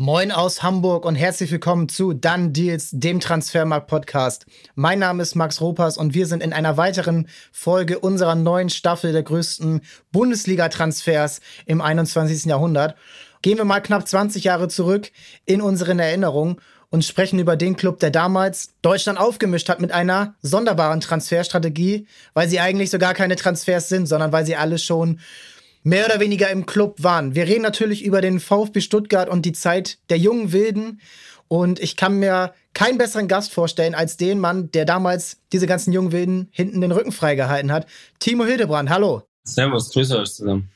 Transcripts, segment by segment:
Moin aus Hamburg und herzlich willkommen zu Dann Deals, dem Transfermarkt-Podcast. Mein Name ist Max Ropas und wir sind in einer weiteren Folge unserer neuen Staffel der größten Bundesliga-Transfers im 21. Jahrhundert. Gehen wir mal knapp 20 Jahre zurück in unseren Erinnerungen und sprechen über den Club, der damals Deutschland aufgemischt hat mit einer sonderbaren Transferstrategie, weil sie eigentlich so gar keine Transfers sind, sondern weil sie alle schon mehr oder weniger im Club waren. Wir reden natürlich über den VfB Stuttgart und die Zeit der jungen Wilden. Und ich kann mir keinen besseren Gast vorstellen als den Mann, der damals diese ganzen jungen Wilden hinten den Rücken freigehalten hat. Timo Hildebrand, hallo. Servus, grüße euch zusammen.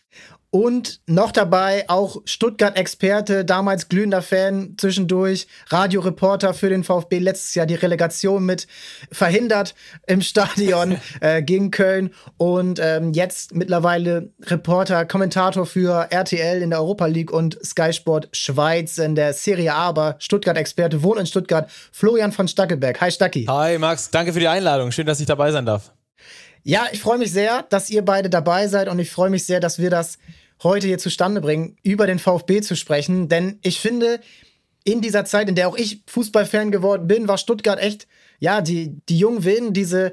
Und noch dabei auch Stuttgart-Experte, damals glühender Fan, zwischendurch Radioreporter für den VfB, letztes Jahr die Relegation mit verhindert im Stadion äh, gegen Köln und ähm, jetzt mittlerweile Reporter, Kommentator für RTL in der Europa League und Sky Sport Schweiz in der Serie A, aber Stuttgart-Experte, wohnt in Stuttgart, Florian von Stackelberg. Hi Stacki. Hi Max, danke für die Einladung. Schön, dass ich dabei sein darf. Ja, ich freue mich sehr, dass ihr beide dabei seid und ich freue mich sehr, dass wir das heute hier zustande bringen, über den VfB zu sprechen. Denn ich finde, in dieser Zeit, in der auch ich Fußballfan geworden bin, war Stuttgart echt, ja, die, die jungen Wilden, diese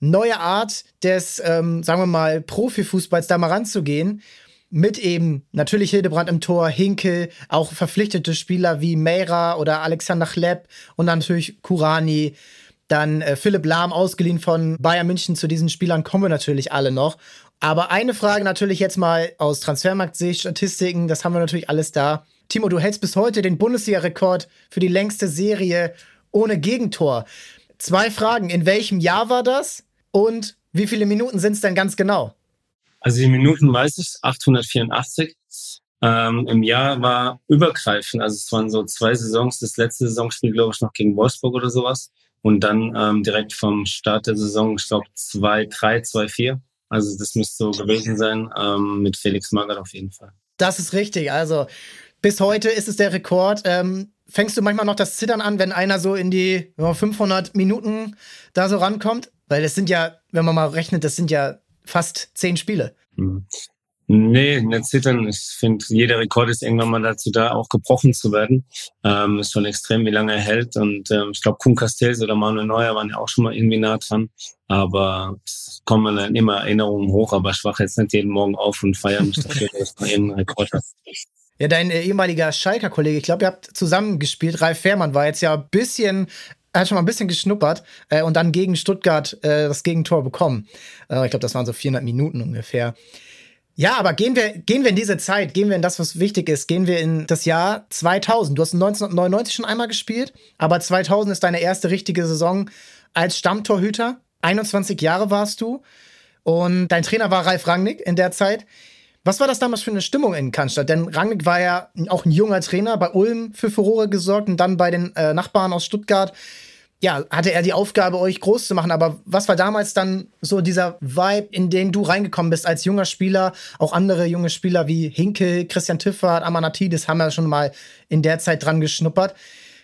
neue Art des, ähm, sagen wir mal, Profifußballs da mal ranzugehen. Mit eben natürlich Hildebrand im Tor, Hinkel, auch verpflichtete Spieler wie Meira oder Alexander Chlepp und dann natürlich Kurani. Dann äh, Philipp Lahm ausgeliehen von Bayern München. Zu diesen Spielern kommen wir natürlich alle noch. Aber eine Frage natürlich jetzt mal aus Transfermarkt-Sicht, Statistiken, das haben wir natürlich alles da. Timo, du hältst bis heute den Bundesliga-Rekord für die längste Serie ohne Gegentor. Zwei Fragen. In welchem Jahr war das? Und wie viele Minuten sind es denn ganz genau? Also die Minuten weiß ich, 884. Ähm, Im Jahr war übergreifend, also es waren so zwei Saisons, das letzte Saisonspiel, glaube ich, noch gegen Wolfsburg oder sowas. Und dann ähm, direkt vom Start der Saison, ich glaube, 2-3, 2-4. Also das müsste so gewesen sein ähm, mit Felix Magath auf jeden Fall. Das ist richtig. Also bis heute ist es der Rekord. Ähm, fängst du manchmal noch das Zittern an, wenn einer so in die 500 Minuten da so rankommt? Weil es sind ja, wenn man mal rechnet, das sind ja fast zehn Spiele. Nee, nicht zittern. Ich finde, jeder Rekord ist irgendwann mal dazu da, auch gebrochen zu werden. Ähm, ist schon extrem, wie lange er hält. Und ähm, ich glaube, Kuhn Castells oder Manuel Neuer waren ja auch schon mal irgendwie nah dran. Aber es kommen dann immer Erinnerungen hoch. Aber ich wache jetzt nicht jeden Morgen auf und feiere mich dafür, dass man irgendeinen Rekord hat. Ja, dein äh, ehemaliger Schalker Kollege, ich glaube, ihr habt zusammen gespielt. Ralf Fährmann war jetzt ja ein bisschen hat schon mal ein bisschen geschnuppert äh, und dann gegen Stuttgart äh, das Gegentor bekommen. Äh, ich glaube, das waren so 400 Minuten ungefähr. Ja, aber gehen wir, gehen wir in diese Zeit, gehen wir in das, was wichtig ist, gehen wir in das Jahr 2000. Du hast 1999 schon einmal gespielt, aber 2000 ist deine erste richtige Saison als Stammtorhüter. 21 Jahre warst du und dein Trainer war Ralf Rangnick in der Zeit. Was war das damals für eine Stimmung in Cannstatt? Denn Rangnick war ja auch ein junger Trainer, bei Ulm für Furore gesorgt und dann bei den äh, Nachbarn aus Stuttgart ja, hatte er die Aufgabe, euch groß zu machen. Aber was war damals dann so dieser Vibe, in den du reingekommen bist als junger Spieler? Auch andere junge Spieler wie Hinkel, Christian Tiffert, Amanatidis haben ja schon mal in der Zeit dran geschnuppert.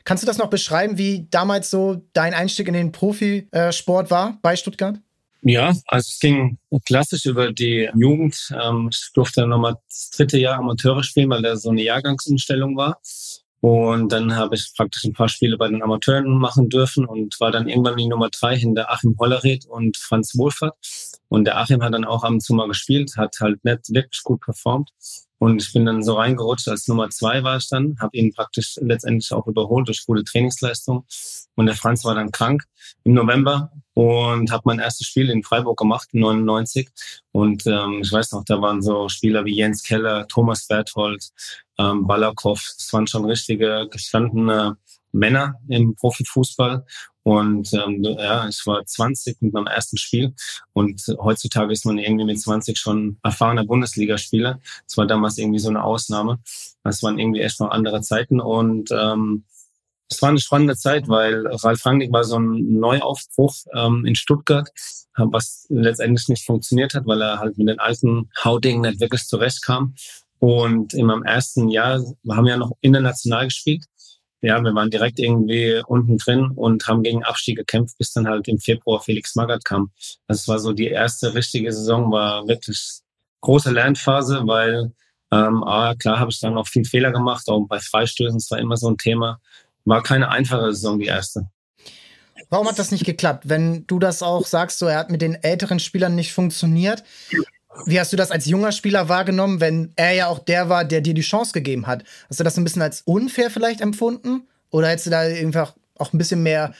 Kannst du das noch beschreiben, wie damals so dein Einstieg in den Profisport war bei Stuttgart? Ja, also es ging klassisch über die Jugend. Ähm, ich durfte dann nochmal das dritte Jahr Amateure spielen, weil da so eine Jahrgangsumstellung war. Und dann habe ich praktisch ein paar Spiele bei den Amateuren machen dürfen und war dann irgendwann die Nummer drei hinter Achim Hollereth und Franz Wohlfahrt. Und der Achim hat dann auch ab und zu mal gespielt, hat halt nicht wirklich gut performt. Und ich bin dann so reingerutscht, als Nummer zwei war ich dann, habe ihn praktisch letztendlich auch überholt durch gute Trainingsleistung. Und der Franz war dann krank im November und habe mein erstes Spiel in Freiburg gemacht, 99. Und ähm, ich weiß noch, da waren so Spieler wie Jens Keller, Thomas Berthold, ähm, Balakow. Das waren schon richtige gestandene Männer im Profifußball. Und ähm, ja, ich war 20 mit meinem ersten Spiel und heutzutage ist man irgendwie mit 20 schon erfahrener Bundesligaspieler. Das war damals irgendwie so eine Ausnahme. Das waren irgendwie echt noch andere Zeiten und ähm, es war eine spannende Zeit, weil Ralf Rangnick war so ein Neuaufbruch ähm, in Stuttgart, was letztendlich nicht funktioniert hat, weil er halt mit den alten Haudingen nicht wirklich zurechtkam. Und in meinem ersten Jahr, wir haben ja noch international gespielt, ja, wir waren direkt irgendwie unten drin und haben gegen Abstieg gekämpft, bis dann halt im Februar Felix Magath kam. Das war so die erste richtige Saison, war wirklich große Lernphase, weil Ähm, aber klar habe ich dann auch viel Fehler gemacht, auch bei Freistößen, das war immer so ein Thema. War keine einfache Saison, die erste. Warum hat das nicht geklappt? Wenn du das auch sagst, so er hat mit den älteren Spielern nicht funktioniert. Wie hast du das als junger Spieler wahrgenommen, wenn er ja auch der war, der dir die Chance gegeben hat? Hast du das ein bisschen als unfair vielleicht empfunden? Oder hättest du da einfach auch ein bisschen mehr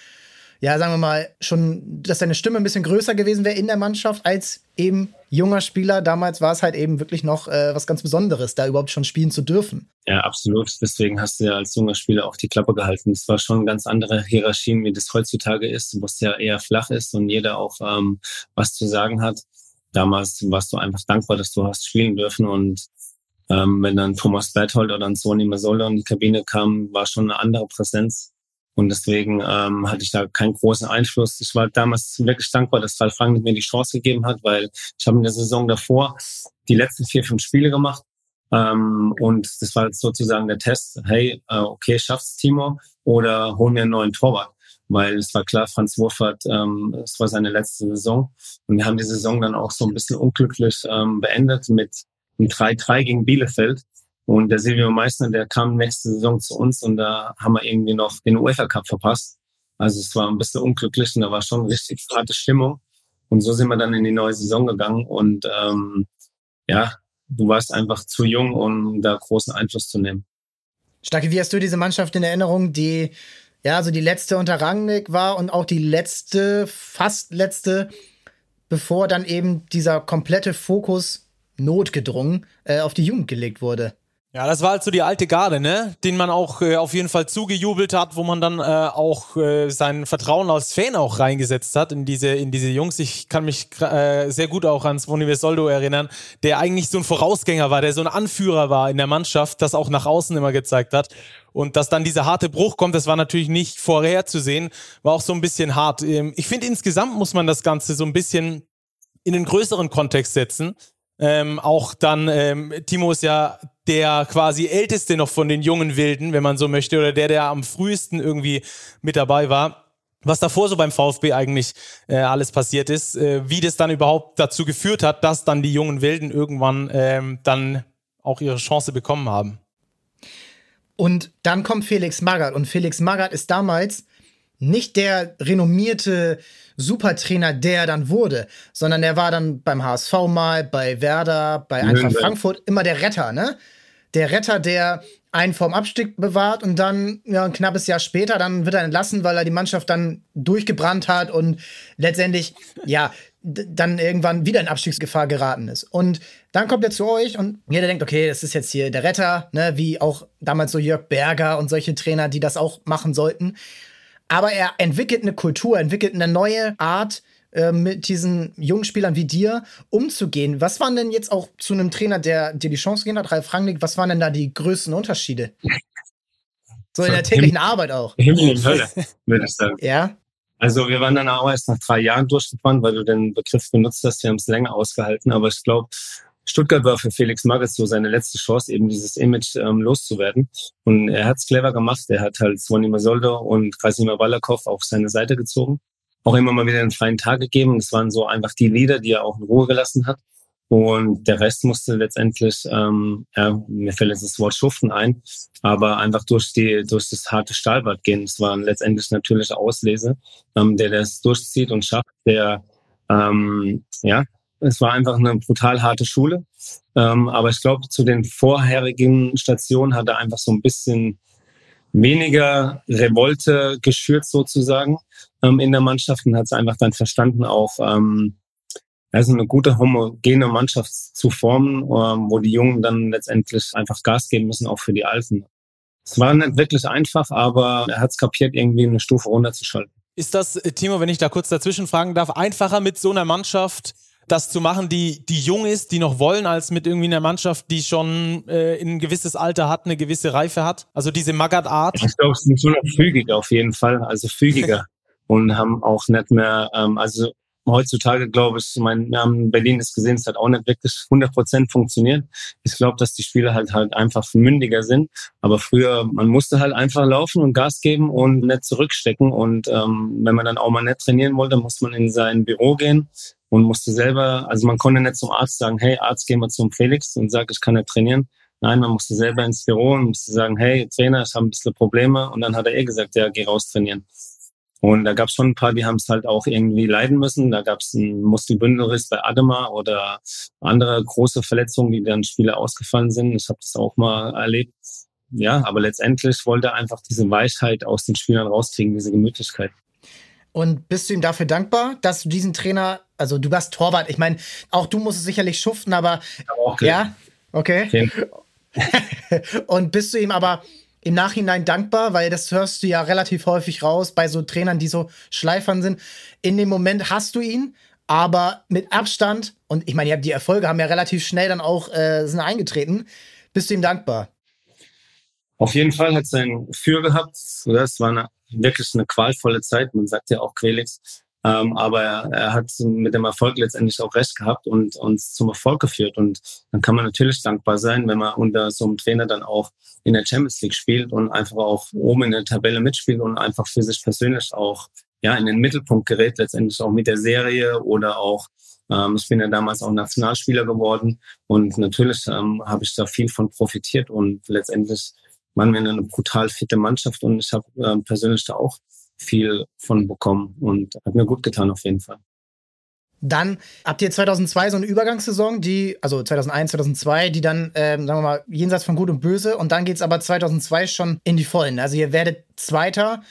ja, sagen wir mal, schon, dass deine Stimme ein bisschen größer gewesen wäre in der Mannschaft als eben junger Spieler. Damals war es halt eben wirklich noch äh, was ganz Besonderes, da überhaupt schon spielen zu dürfen. Ja, absolut. Deswegen hast du ja als junger Spieler auch die Klappe gehalten. Es war schon ganz andere Hierarchien, wie das heutzutage ist, wo es ja eher flach ist und jeder auch ähm, was zu sagen hat. Damals warst du einfach dankbar, dass du hast spielen dürfen und ähm, wenn dann Thomas Berthold oder ein Sony Masola in die Kabine kam, war schon eine andere Präsenz und deswegen ähm, hatte ich da keinen großen Einfluss. Ich war damals wirklich dankbar, dass Ralf Rangnick mir die Chance gegeben hat, weil ich habe in der Saison davor die letzten vier, fünf Spiele gemacht. Ähm, und das war sozusagen der Test, hey, äh, okay, schaffst Timo oder hol mir einen neuen Torwart. Weil es war klar, Franz Wurfert, ähm, es war seine letzte Saison. Und wir haben die Saison dann auch so ein bisschen unglücklich ähm, beendet mit einem 3-3 gegen Bielefeld. Und der Silvio Meissner, der kam nächste Saison zu uns und da haben wir irgendwie noch den UEFA Cup verpasst. Also es war ein bisschen unglücklich und da war schon richtig harte Stimmung. Und so sind wir dann in die neue Saison gegangen und ähm, ja, du warst einfach zu jung, um da großen Einfluss zu nehmen. Starke, wie hast du diese Mannschaft in Erinnerung, die ja, also die letzte unter Rangnick war und auch die letzte, fast letzte, bevor dann eben dieser komplette Fokus notgedrungen äh, auf die Jugend gelegt wurde? Ja, das war halt so die alte Garde, ne? Den man auch äh, auf jeden Fall zugejubelt hat, wo man dann äh, auch äh, sein Vertrauen als Fan auch reingesetzt hat in diese, in diese Jungs. Ich kann mich äh, sehr gut auch an Svonimir Soldo erinnern, der eigentlich so ein Vorausgänger war, der so ein Anführer war in der Mannschaft, das auch nach außen immer gezeigt hat. Und dass dann dieser harte Bruch kommt, das war natürlich nicht vorherzusehen, war auch so ein bisschen hart. Ähm, ich finde, insgesamt muss man das Ganze so ein bisschen in einen größeren Kontext setzen. Ähm, auch dann, ähm, Timo ist ja der quasi älteste noch von den jungen Wilden, wenn man so möchte, oder der, der am frühesten irgendwie mit dabei war. Was davor so beim VfB eigentlich äh, alles passiert ist, äh, wie das dann überhaupt dazu geführt hat, dass dann die jungen Wilden irgendwann ähm, dann auch ihre Chance bekommen haben. Und dann kommt Felix Magath. Und Felix Magath ist damals nicht der renommierte Supertrainer, der er dann wurde, sondern er war dann beim HSV mal, bei Werder, bei Eintracht Frankfurt immer der Retter, ne? Der Retter, der einen vorm Abstieg bewahrt und dann, ja, ein knappes Jahr später, dann wird er entlassen, weil er die Mannschaft dann durchgebrannt hat und letztendlich, ja, dann irgendwann wieder in Abstiegsgefahr geraten ist. Und dann kommt er zu euch und jeder denkt, okay, das ist jetzt hier der Retter, ne, wie auch damals so Jörg Berger und solche Trainer, die das auch machen sollten. Aber er entwickelt eine Kultur, entwickelt eine neue Art, äh, mit diesen jungen Spielern wie dir umzugehen. Was waren denn jetzt auch zu einem Trainer, der dir die Chance gegeben hat, Ralf Rangnick, was waren denn da die größten Unterschiede? So in der täglichen Himmel, Arbeit auch. Himmel und Hölle, würde ich sagen. Ja. Also wir waren dann auch erst nach drei Jahren durchgefahren, weil du den Begriff benutzt hast. Wir haben es länger ausgehalten, aber ich glaube, Stuttgart war für Felix Magath so seine letzte Chance, eben dieses Image ähm, loszuwerden. Und er hat es clever gemacht. Er hat halt Svonimir Soldo und Krasimir Balakov auf seine Seite gezogen. Auch immer mal wieder einen freien Tag gegeben. Das waren so einfach die Lieder, die er auch in Ruhe gelassen hat. Und der Rest musste letztendlich, ähm, ja, mir fällt jetzt das Wort Schuften ein, aber einfach durch die, durch das harte Stahlbad gehen. Es war letztendlich natürlich Auslese, ähm, der das durchzieht und schafft, der, ähm, ja, es war einfach eine brutal harte Schule. Ähm, aber ich glaube, zu den vorherigen Stationen hat er einfach so ein bisschen weniger Revolte geschürt sozusagen ähm, in der Mannschaft und hat es einfach dann verstanden, auch ähm, also eine gute homogene Mannschaft zu formen, ähm, wo die Jungen dann letztendlich einfach Gas geben müssen, auch für die Alten. Es war nicht wirklich einfach, aber er hat es kapiert, irgendwie eine Stufe runterzuschalten. Ist das, äh, Timo, wenn ich da kurz dazwischen fragen darf, einfacher mit so einer Mannschaft das zu machen, die, die jung ist, die noch wollen, als mit irgendwie einer Mannschaft, die schon äh, ein gewisses Alter hat, eine gewisse Reife hat? Also diese Magath-Art? Ich glaube, sie sind schon noch fügiger auf jeden Fall, also fügiger und haben auch nicht mehr, ähm, also heutzutage glaube ich, mein, wir Berlin das gesehen, es hat auch nicht wirklich 100 Prozent funktioniert. Ich glaube, dass die Spieler halt halt einfach mündiger sind. Aber früher, man musste halt einfach laufen und Gas geben und nicht zurückstecken. Und ähm, wenn man dann auch mal nicht trainieren wollte, musste man in sein Büro gehen und musste selber, also man konnte nicht zum Arzt sagen, hey Arzt, geh mal zum Felix und sag, ich kann nicht trainieren, Nein, man musste selber ins Büro und musste sagen, hey, Trainer, ich habe ein bisschen Probleme. Und dann hat er eh gesagt, ja, geh raus trainieren. Und da gab es schon ein paar, die haben es halt auch irgendwie leiden müssen. Da gab es einen Muskelbündelriss bei Adema oder andere große Verletzungen, die dann Spiele ausgefallen sind. Ich habe das auch mal erlebt. Ja, aber letztendlich wollte er einfach diese Weichheit aus den Spielern rauskriegen, diese Gemütlichkeit. Und bist du ihm dafür dankbar, dass du diesen Trainer, also du warst Torwart, ich meine, auch du musst es sicherlich schuften, aber, ja, okay. okay. und bist du ihm aber im Nachhinein dankbar, weil das hörst du ja relativ häufig raus bei so Trainern, die so Schleifern sind. In dem Moment hast du ihn, aber mit Abstand, und ich meine, die Erfolge haben ja relativ schnell dann auch äh, sind eingetreten, bist du ihm dankbar? Auf jeden Fall hat es ein Für gehabt. Das war eine wirklich eine qualvolle Zeit. Man sagt ja auch Quelix. Ähm, aber er, er, hat mit dem Erfolg letztendlich auch recht gehabt und uns zum Erfolg geführt. Und dann kann man natürlich dankbar sein, wenn man unter so einem Trainer dann auch in der Champions League spielt und einfach auch oben in der Tabelle mitspielt und einfach für sich persönlich auch ja in den Mittelpunkt gerät, letztendlich auch mit der Serie oder auch ähm, ich bin ja damals auch Nationalspieler geworden und natürlich ähm, habe ich da viel von profitiert und letztendlich waren wir eine brutal fitte Mannschaft und ich habe äh, persönlich da auch viel von bekommen und hat mir gut getan auf jeden Fall. Dann habt ihr 2002 so eine Übergangssaison, die, also 2001, 2002, die dann, ähm, sagen wir mal, jenseits von Gut und Böse. Und dann geht es aber 2002 schon in die Vollen. Also ihr werdet Zweiter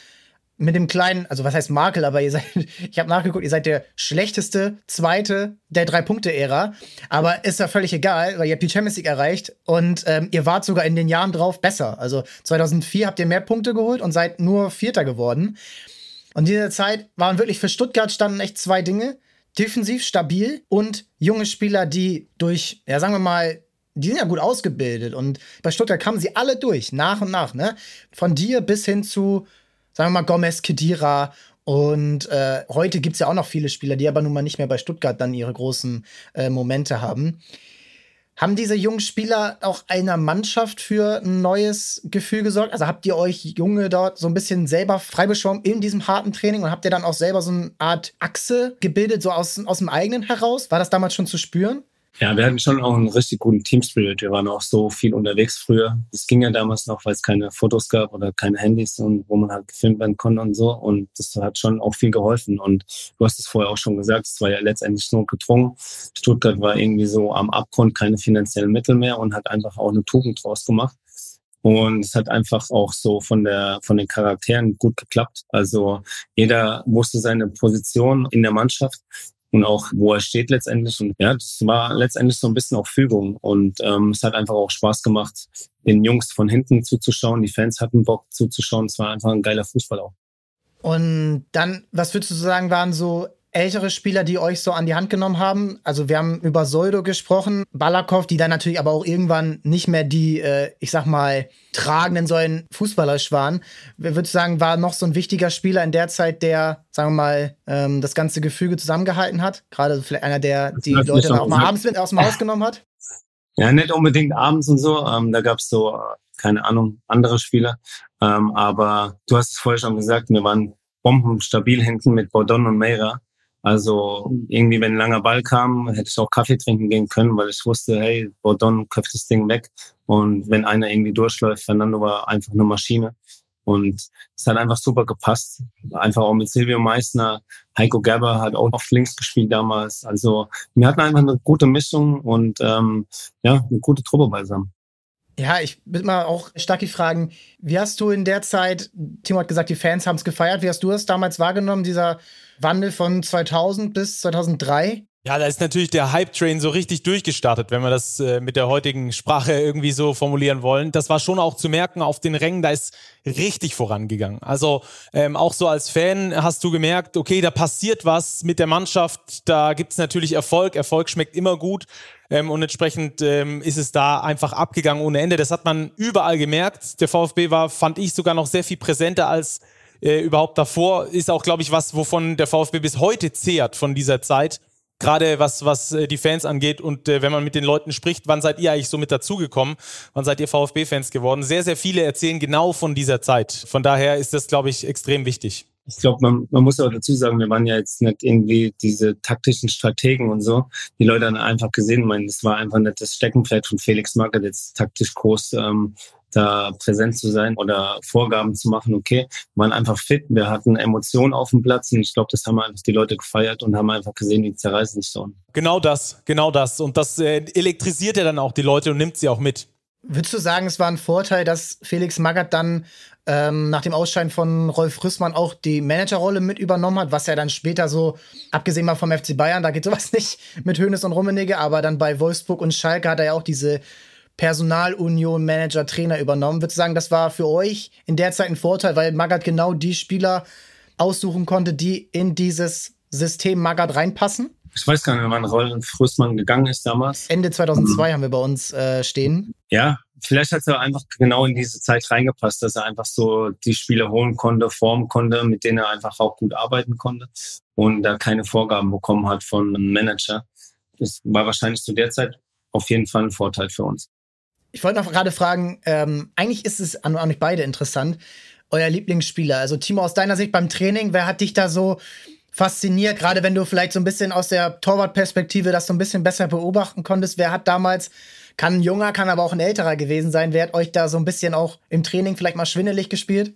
mit dem kleinen, also was heißt Makel, aber ihr seid, ich habe nachgeguckt, ihr seid der schlechteste Zweite der Drei-Punkte-Ära. Aber ist ja völlig egal, weil ihr habt die Champions League erreicht und ähm, ihr wart sogar in den Jahren drauf besser. Also 2004 habt ihr mehr Punkte geholt und seid nur Vierter geworden. Und in dieser Zeit waren wirklich für Stuttgart standen echt zwei Dinge. Defensiv stabil und junge Spieler, die durch, ja sagen wir mal, die sind ja gut ausgebildet und bei Stuttgart kamen sie alle durch, nach und nach, ne? Von dir bis hin zu sagen wir mal Gomez, Kedira und äh, heute gibt es ja auch noch viele Spieler, die aber nun mal nicht mehr bei Stuttgart dann ihre großen äh, Momente haben. Haben diese jungen Spieler auch einer Mannschaft für ein neues Gefühl gesorgt? Also habt ihr euch Junge dort so ein bisschen selber freibeschwommen in diesem harten Training und habt ihr dann auch selber so eine Art Achse gebildet, so aus, aus dem eigenen heraus? War das damals schon zu spüren? Ja, wir hatten schon auch einen richtig guten Team-Spirit. Wir waren auch so viel unterwegs früher. Das ging ja damals noch, weil es keine Fotos gab oder keine Handys und wo man halt gefilmt werden konnte und so. Und das hat schon auch viel geholfen. Und du hast es vorher auch schon gesagt, es war ja letztendlich nur gedrungen. Stuttgart war irgendwie so am Abgrund, keine finanziellen Mittel mehr und hat einfach auch eine Tugend draus gemacht. Und es hat einfach auch so von der, von den Charakteren gut geklappt. Also jeder wusste seine Position in der Mannschaft und auch wo er steht letztendlich. Und ja, das war letztendlich so ein bisschen auch Fügung. Und ähm, es hat einfach auch Spaß gemacht, den Jungs von hinten zuzuschauen. Die Fans hatten Bock zuzuschauen. Es war einfach ein geiler Fußball auch. Und dann, was würdest du sagen, waren so ältere Spieler, die euch so an die Hand genommen haben? Also wir haben über Soldo gesprochen, Balakov, die dann natürlich aber auch irgendwann nicht mehr die, äh, ich sag mal, tragenden Säulen fußballerisch waren. Wer würde sagen, war noch so ein wichtiger Spieler in der Zeit, der, sagen wir mal, ähm, das ganze Gefüge zusammengehalten hat? Gerade vielleicht einer, der die Leute dann auch mal abends mit aus dem Haus genommen hat? Ja, nicht unbedingt abends und so. Ähm, da gab es so, äh, keine Ahnung, andere Spieler. Ähm, aber du hast es vorher schon gesagt, wir waren bombenstabil hinten mit Bordon und Meira. Also irgendwie, wenn ein langer Ball kam, hätte ich auch Kaffee trinken gehen können, weil ich wusste, hey, Bordon köpft das Ding weg. Und wenn einer irgendwie durchläuft, Fernando war einfach eine Maschine. Und es hat einfach super gepasst. Einfach auch mit Silvio Meissner. Heiko Gerber hat auch oft links gespielt damals. Also wir hatten einfach eine gute Mischung und ähm, ja, eine gute Truppe beisammen. Ja, ich will mal auch Stacki fragen, wie hast du in der Zeit, Timo hat gesagt, die Fans haben es gefeiert, wie hast du es damals wahrgenommen, dieser Wandel von 2000 bis 2003? Ja, da ist natürlich der Hype-Train so richtig durchgestartet, wenn wir das äh, mit der heutigen Sprache irgendwie so formulieren wollen. Das war schon auch zu merken auf den Rängen, da ist richtig vorangegangen. Also ähm, auch so als Fan hast du gemerkt, okay, da passiert was mit der Mannschaft, da gibt's natürlich Erfolg, Erfolg schmeckt immer gut ähm, und entsprechend ähm, ist es da einfach abgegangen ohne Ende. Das hat man überall gemerkt. Der VfB war, fand ich, sogar noch sehr viel präsenter als äh, überhaupt davor. Ist auch, glaube ich, was, wovon der VfB bis heute zehrt von dieser Zeit gerade was, was äh, die Fans angeht und äh, wenn man mit den Leuten spricht, wann seid ihr eigentlich so mit dazugekommen? Wann seid ihr VfB-Fans geworden? Sehr, sehr viele erzählen genau von dieser Zeit. Von daher ist das, glaube ich, extrem wichtig. Ich glaube, man, man muss auch dazu sagen, wir waren ja jetzt nicht irgendwie diese taktischen Strategen und so. Die Leute haben einfach gesehen, ich meine, das war einfach nicht das Steckenpferd von Felix Magath, jetzt taktisch groß ähm, da präsent zu sein oder Vorgaben zu machen. Okay, wir waren einfach fit, wir hatten Emotionen auf dem Platz und ich glaube, das haben einfach die Leute gefeiert und haben einfach gesehen, die zerreißen sich so. Genau das, genau das. Und das äh, elektrisiert ja dann auch die Leute und nimmt sie auch mit. Würdest du sagen, es war ein Vorteil, dass Felix Magath dann ähm, nach dem Ausscheiden von Rolf Rüssmann auch die Managerrolle mit übernommen hat, was er dann später so, abgesehen mal vom FC Bayern, da geht sowas nicht mit Hönes und Rummenigge, aber dann bei Wolfsburg und Schalke hat er ja auch diese Personalunion, Manager, Trainer übernommen. Würdest du sagen, das war für euch in der Zeit ein Vorteil, weil Magath genau die Spieler aussuchen konnte, die in dieses System Magath reinpassen? Ich weiß gar nicht, wann Rolf Rüssmann gegangen ist damals. Ende 2002 mhm. haben wir bei uns äh, stehen. Ja, vielleicht hat er einfach genau in diese Zeit reingepasst, dass er einfach so die Spieler holen konnte, formen konnte, mit denen er einfach auch gut arbeiten konnte und da keine Vorgaben bekommen hat von einem Manager. Das war wahrscheinlich zu der Zeit auf jeden Fall ein Vorteil für uns. Ich wollte noch gerade fragen, ähm, eigentlich ist es an, an euch beide interessant, euer Lieblingsspieler. Also Timo, aus deiner Sicht beim Training, wer hat dich da so fasziniert, gerade wenn du vielleicht so ein bisschen aus der Torwartperspektive das so ein bisschen besser beobachten konntest? Wer hat damals, kann ein junger, kann aber auch ein älterer gewesen sein, wer hat euch da so ein bisschen auch im Training vielleicht mal schwindelig gespielt?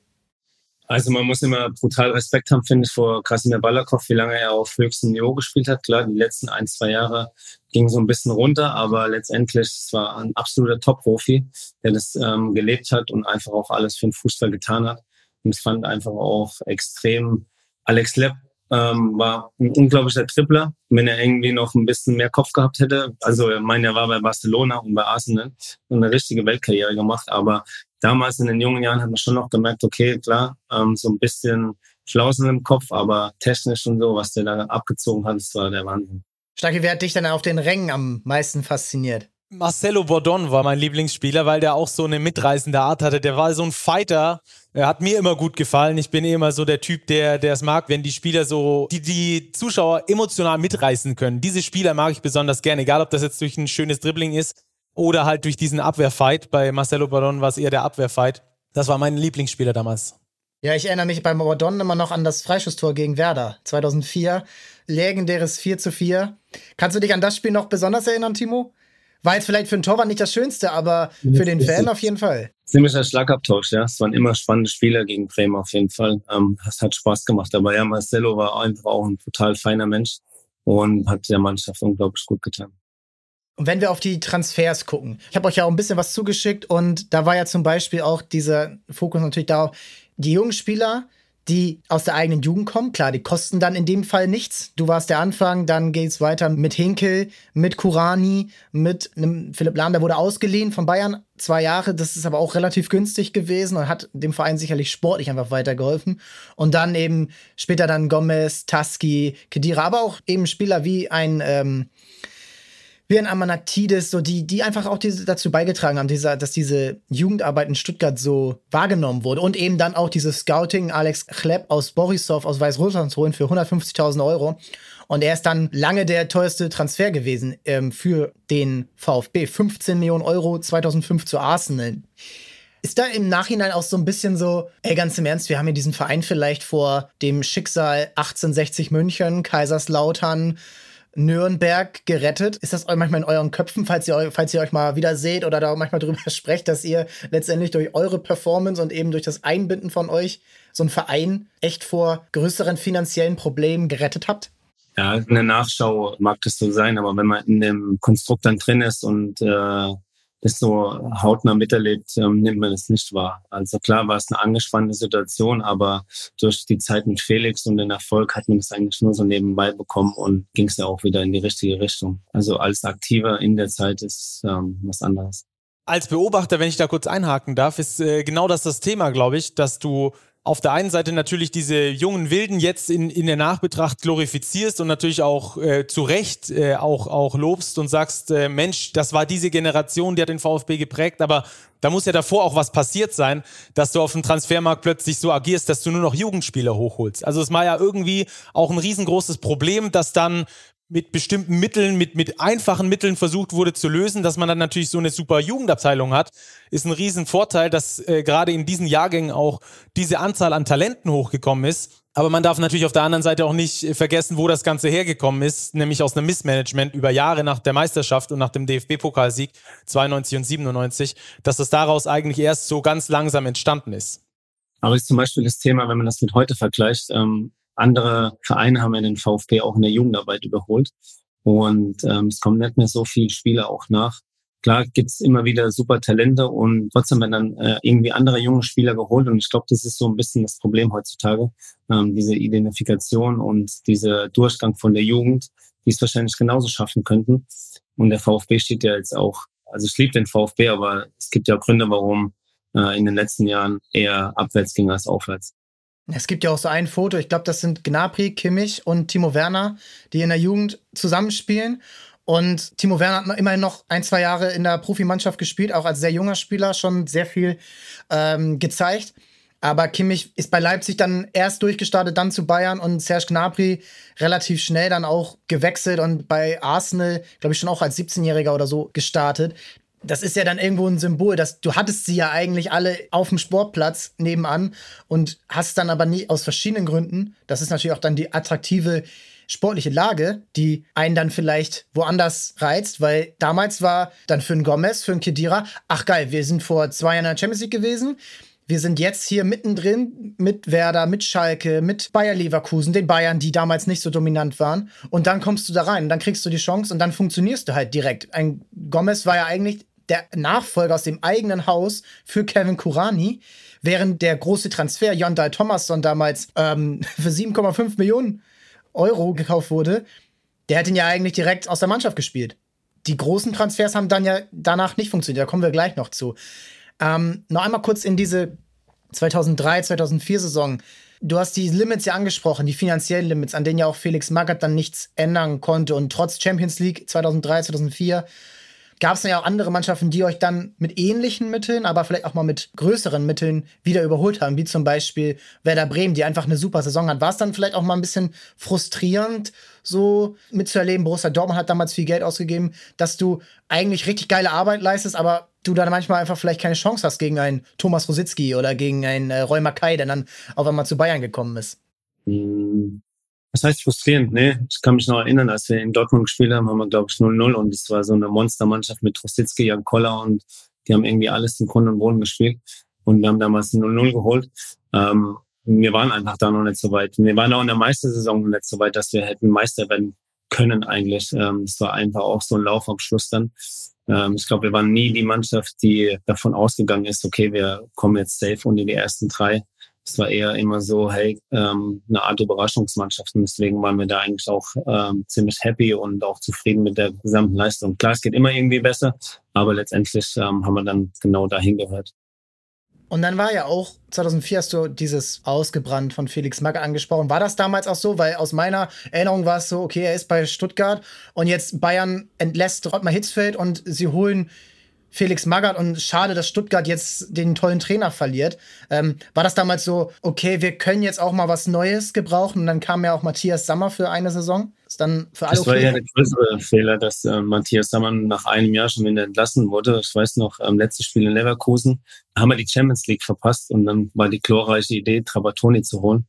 Also man muss immer brutal Respekt haben, finde ich, vor Krasimir Balakov, wie lange er auf höchstem Niveau gespielt hat. Klar, die letzten ein, zwei Jahre ging so ein bisschen runter, aber letztendlich es war ein absoluter Top-Profi, der das ähm, gelebt hat und einfach auch alles für den Fußball getan hat. Und ich fand einfach auch extrem, Alex Lepp ähm, war ein unglaublicher Tripler. Wenn er irgendwie noch ein bisschen mehr Kopf gehabt hätte, also ich meine, er war bei Barcelona und bei Arsenal eine richtige Weltkarriere gemacht, aber damals in den jungen Jahren hat man schon noch gemerkt, okay, klar, ähm, so ein bisschen Flausen im Kopf, aber technisch und so, was der da abgezogen hat, das war der Wahnsinn. Starke, wer hat dich dann auf den Rängen am meisten fasziniert? Marcelo Bordon war mein Lieblingsspieler, weil der auch so eine mitreißende Art hatte. Der war so ein Fighter. Er hat mir immer gut gefallen. Ich bin eh immer so der Typ, der es mag, wenn die Spieler so, die die Zuschauer emotional mitreißen können. Diese Spieler mag ich besonders gerne, egal ob das jetzt durch ein schönes Dribbling ist oder halt durch diesen Abwehrfight. Bei Marcelo Bordon war es eher der Abwehrfight. Das war mein Lieblingsspieler damals. Ja, ich erinnere mich beim Bordon immer noch an das Freischusstor gegen Werder 2004. Legendäres 4 zu 4. Kannst du dich an das Spiel noch besonders erinnern, Timo? War jetzt vielleicht für einen Torwart nicht das Schönste, aber für den Fan auf jeden Fall. Ziemlicher Schlagabtausch, ja. Es waren immer spannende Spieler gegen Bremen auf jeden Fall. Ähm, es hat Spaß gemacht. Aber ja, Marcelo war einfach auch ein total feiner Mensch und hat der Mannschaft unglaublich gut getan. Und wenn wir auf die Transfers gucken, ich habe euch ja auch ein bisschen was zugeschickt und da war ja zum Beispiel auch dieser Fokus natürlich darauf, die jungen Spieler, die aus der eigenen Jugend kommen, klar, die kosten dann in dem Fall nichts. Du warst der Anfang, dann geht's weiter mit Hinkel, mit Kurani, mit einem Philipp Lahm, der wurde ausgeliehen von Bayern, zwei Jahre, das ist aber auch relativ günstig gewesen und hat dem Verein sicherlich sportlich einfach weitergeholfen. Und dann eben später dann Gomez, Taski, Kedira, aber auch eben Spieler wie ein ähm, wie ein Amanatidis, so die, die einfach auch diese, dazu beigetragen haben, dieser, dass diese Jugendarbeit in Stuttgart so wahrgenommen wurde. Und eben dann auch dieses Scouting, Alex Chlepp aus Borisov aus Weißrussland holen für 150.000 Euro. Und er ist dann lange der teuerste Transfer gewesen ähm, für den VfB. 15 Millionen Euro 2005 zu Arsenal. Ist da im Nachhinein auch so ein bisschen so, ey, ganz im Ernst, wir haben hier diesen Verein vielleicht vor dem Schicksal 1860 München, Kaiserslautern, Nürnberg gerettet? Ist das manchmal in euren Köpfen, falls ihr, falls ihr euch mal wieder seht oder da manchmal drüber sprecht, dass ihr letztendlich durch eure Performance und eben durch das Einbinden von euch so einen Verein echt vor größeren finanziellen Problemen gerettet habt? Ja, in der Nachschau mag das so sein, aber wenn man in dem Konstrukt dann drin ist und äh, das so hautnah miterlebt, ähm, nimmt man das nicht wahr. Also klar war es eine angespannte Situation, aber durch die Zeit mit Felix und den Erfolg hat man das eigentlich nur so nebenbei bekommen und ging es ja auch wieder in die richtige Richtung. Also als Aktiver in der Zeit ist ähm, was anderes. Als Beobachter, wenn ich da kurz einhaken darf, ist äh, genau das das Thema, glaube ich, dass du auf der einen Seite natürlich diese jungen Wilden jetzt in, in der Nachbetracht glorifizierst und natürlich auch äh, zu Recht äh, auch, auch lobst und sagst, äh, Mensch, das war diese Generation, die hat den VfB geprägt, aber da muss ja davor auch was passiert sein, dass du auf dem Transfermarkt plötzlich so agierst, dass du nur noch Jugendspieler hochholst. Also es war ja irgendwie auch ein riesengroßes Problem, dass dann mit bestimmten Mitteln, mit, mit einfachen Mitteln versucht wurde zu lösen, dass man dann natürlich so eine super Jugendabteilung hat, ist ein Riesenvorteil, dass äh, gerade in diesen Jahrgängen auch diese Anzahl an Talenten hochgekommen ist. Aber man darf natürlich auf der anderen Seite auch nicht vergessen, wo das Ganze hergekommen ist, nämlich aus einem Missmanagement über Jahre nach der Meisterschaft und nach dem DFB-Pokalsieg 92 und 97, dass das daraus eigentlich erst so ganz langsam entstanden ist. Aber ist zum Beispiel das Thema, wenn man das mit heute vergleicht, ähm, andere Vereine haben ja den VfB auch in der Jugendarbeit überholt. Und ähm, es kommen nicht mehr so viele Spieler auch nach. Klar gibt's immer wieder super Talente und trotzdem werden dann äh, irgendwie andere junge Spieler geholt. Und ich glaube, das ist so ein bisschen das Problem heutzutage, ähm, diese Identifikation und dieser Durchgang von der Jugend, die es wahrscheinlich genauso schaffen könnten. Und der VfB steht ja jetzt auch, also ich liebe den VfB, aber es gibt ja Gründe, warum äh, in den letzten Jahren eher abwärts ging als aufwärts. Es gibt ja auch so ein Foto, ich glaube, das sind Gnabry, Kimmich und Timo Werner, die in der Jugend zusammenspielen. Und Timo Werner hat immerhin noch ein, zwei Jahre in der Profimannschaft gespielt, auch als sehr junger Spieler schon sehr viel ähm, gezeigt. Aber Kimmich ist bei Leipzig dann erst durchgestartet, dann zu Bayern und Serge Gnabry relativ schnell dann auch gewechselt und bei Arsenal, glaube ich, schon auch als 17-Jähriger oder so gestartet das ist ja dann irgendwo ein Symbol, dass du hattest sie ja eigentlich alle auf dem Sportplatz nebenan und hast dann aber nie aus verschiedenen Gründen, das ist natürlich auch dann die attraktive sportliche Lage, die einen dann vielleicht woanders reizt, weil damals war dann für einen Gomez, für einen Kedira, ach geil, wir sind vor zwei Jahren in der Champions League gewesen, wir sind jetzt hier mittendrin mit Werder, mit Schalke, mit Bayer Leverkusen, den Bayern, die damals nicht so dominant waren. Und dann kommst du da rein, dann kriegst du die Chance und dann funktionierst du halt direkt. Ein Gomez war ja eigentlich der Nachfolger aus dem eigenen Haus für Kevin Kurani, während der große Transfer Yondai Thomasson damals ähm, für 7,5 Millionen Euro gekauft wurde. Der hat ihn ja eigentlich direkt aus der Mannschaft gespielt. Die großen Transfers haben dann ja danach nicht funktioniert. Da kommen wir gleich noch zu. Ähm, noch einmal kurz in diese 2003, 2004 Saison. Du hast die Limits ja angesprochen, die finanziellen Limits, an denen ja auch Felix Magath dann nichts ändern konnte. Und trotz Champions League 2003, 2004 gab es ja auch andere Mannschaften, die euch dann mit ähnlichen Mitteln, aber vielleicht auch mal mit größeren Mitteln wieder überholt haben, wie zum Beispiel Werder Bremen, die einfach eine super Saison hat. War es dann vielleicht auch mal ein bisschen frustrierend, so mitzuerleben? Borussia Dortmund hat damals viel Geld ausgegeben, dass du eigentlich richtig geile Arbeit leistest, aber du dann manchmal einfach vielleicht keine Chance hast gegen einen Thomas Rositzky oder gegen einen äh, Roy Mackay, der dann auf einmal zu Bayern gekommen ist. Hm, das heißt frustrierend, ne? Ich kann mich noch erinnern, als wir in Dortmund gespielt haben, haben wir, glaube ich, 0-0 und es war so eine Monstermannschaft mit Rositzky, Jan Koller und die haben irgendwie alles in Grund und Boden gespielt und wir haben damals 0-0 geholt. Ähm, wir waren einfach da noch nicht so weit. Wir waren auch in der Meistersaison noch nicht so weit, dass wir hätten Meister werden können eigentlich. Ähm, es war einfach auch so ein Lauf am Schluss dann. Ähm, ich glaube, wir waren nie die Mannschaft, die davon ausgegangen ist, okay, wir kommen jetzt safe unter die ersten drei. Es war eher immer so, hey, ähm, eine Art Überraschungsmannschaft. Und deswegen waren wir da eigentlich auch ähm, ziemlich happy und auch zufrieden mit der gesamten Leistung. Klar, es geht immer irgendwie besser, aber letztendlich ähm, haben wir dann genau dahin gehört. Und dann war ja auch 2004 hast du dieses Ausgebrannt von Felix Magge angesprochen. War das damals auch so? Weil aus meiner Erinnerung war es so, okay, er ist bei Stuttgart und jetzt Bayern entlässt Rottmar Hitzfeld und sie holen Felix Magath und schade, dass Stuttgart jetzt den tollen Trainer verliert. Ähm, war das damals so, okay, wir können jetzt auch mal was Neues gebrauchen? Und dann kam ja auch Matthias Sammer für eine Saison. Ist dann für alle das war ja der größere Fehler, dass äh, Matthias Sammer nach einem Jahr schon wieder entlassen wurde. Ich weiß noch, am letzten Spiel in Leverkusen haben wir die Champions League verpasst und dann war die glorreiche Idee, Trabatoni zu holen.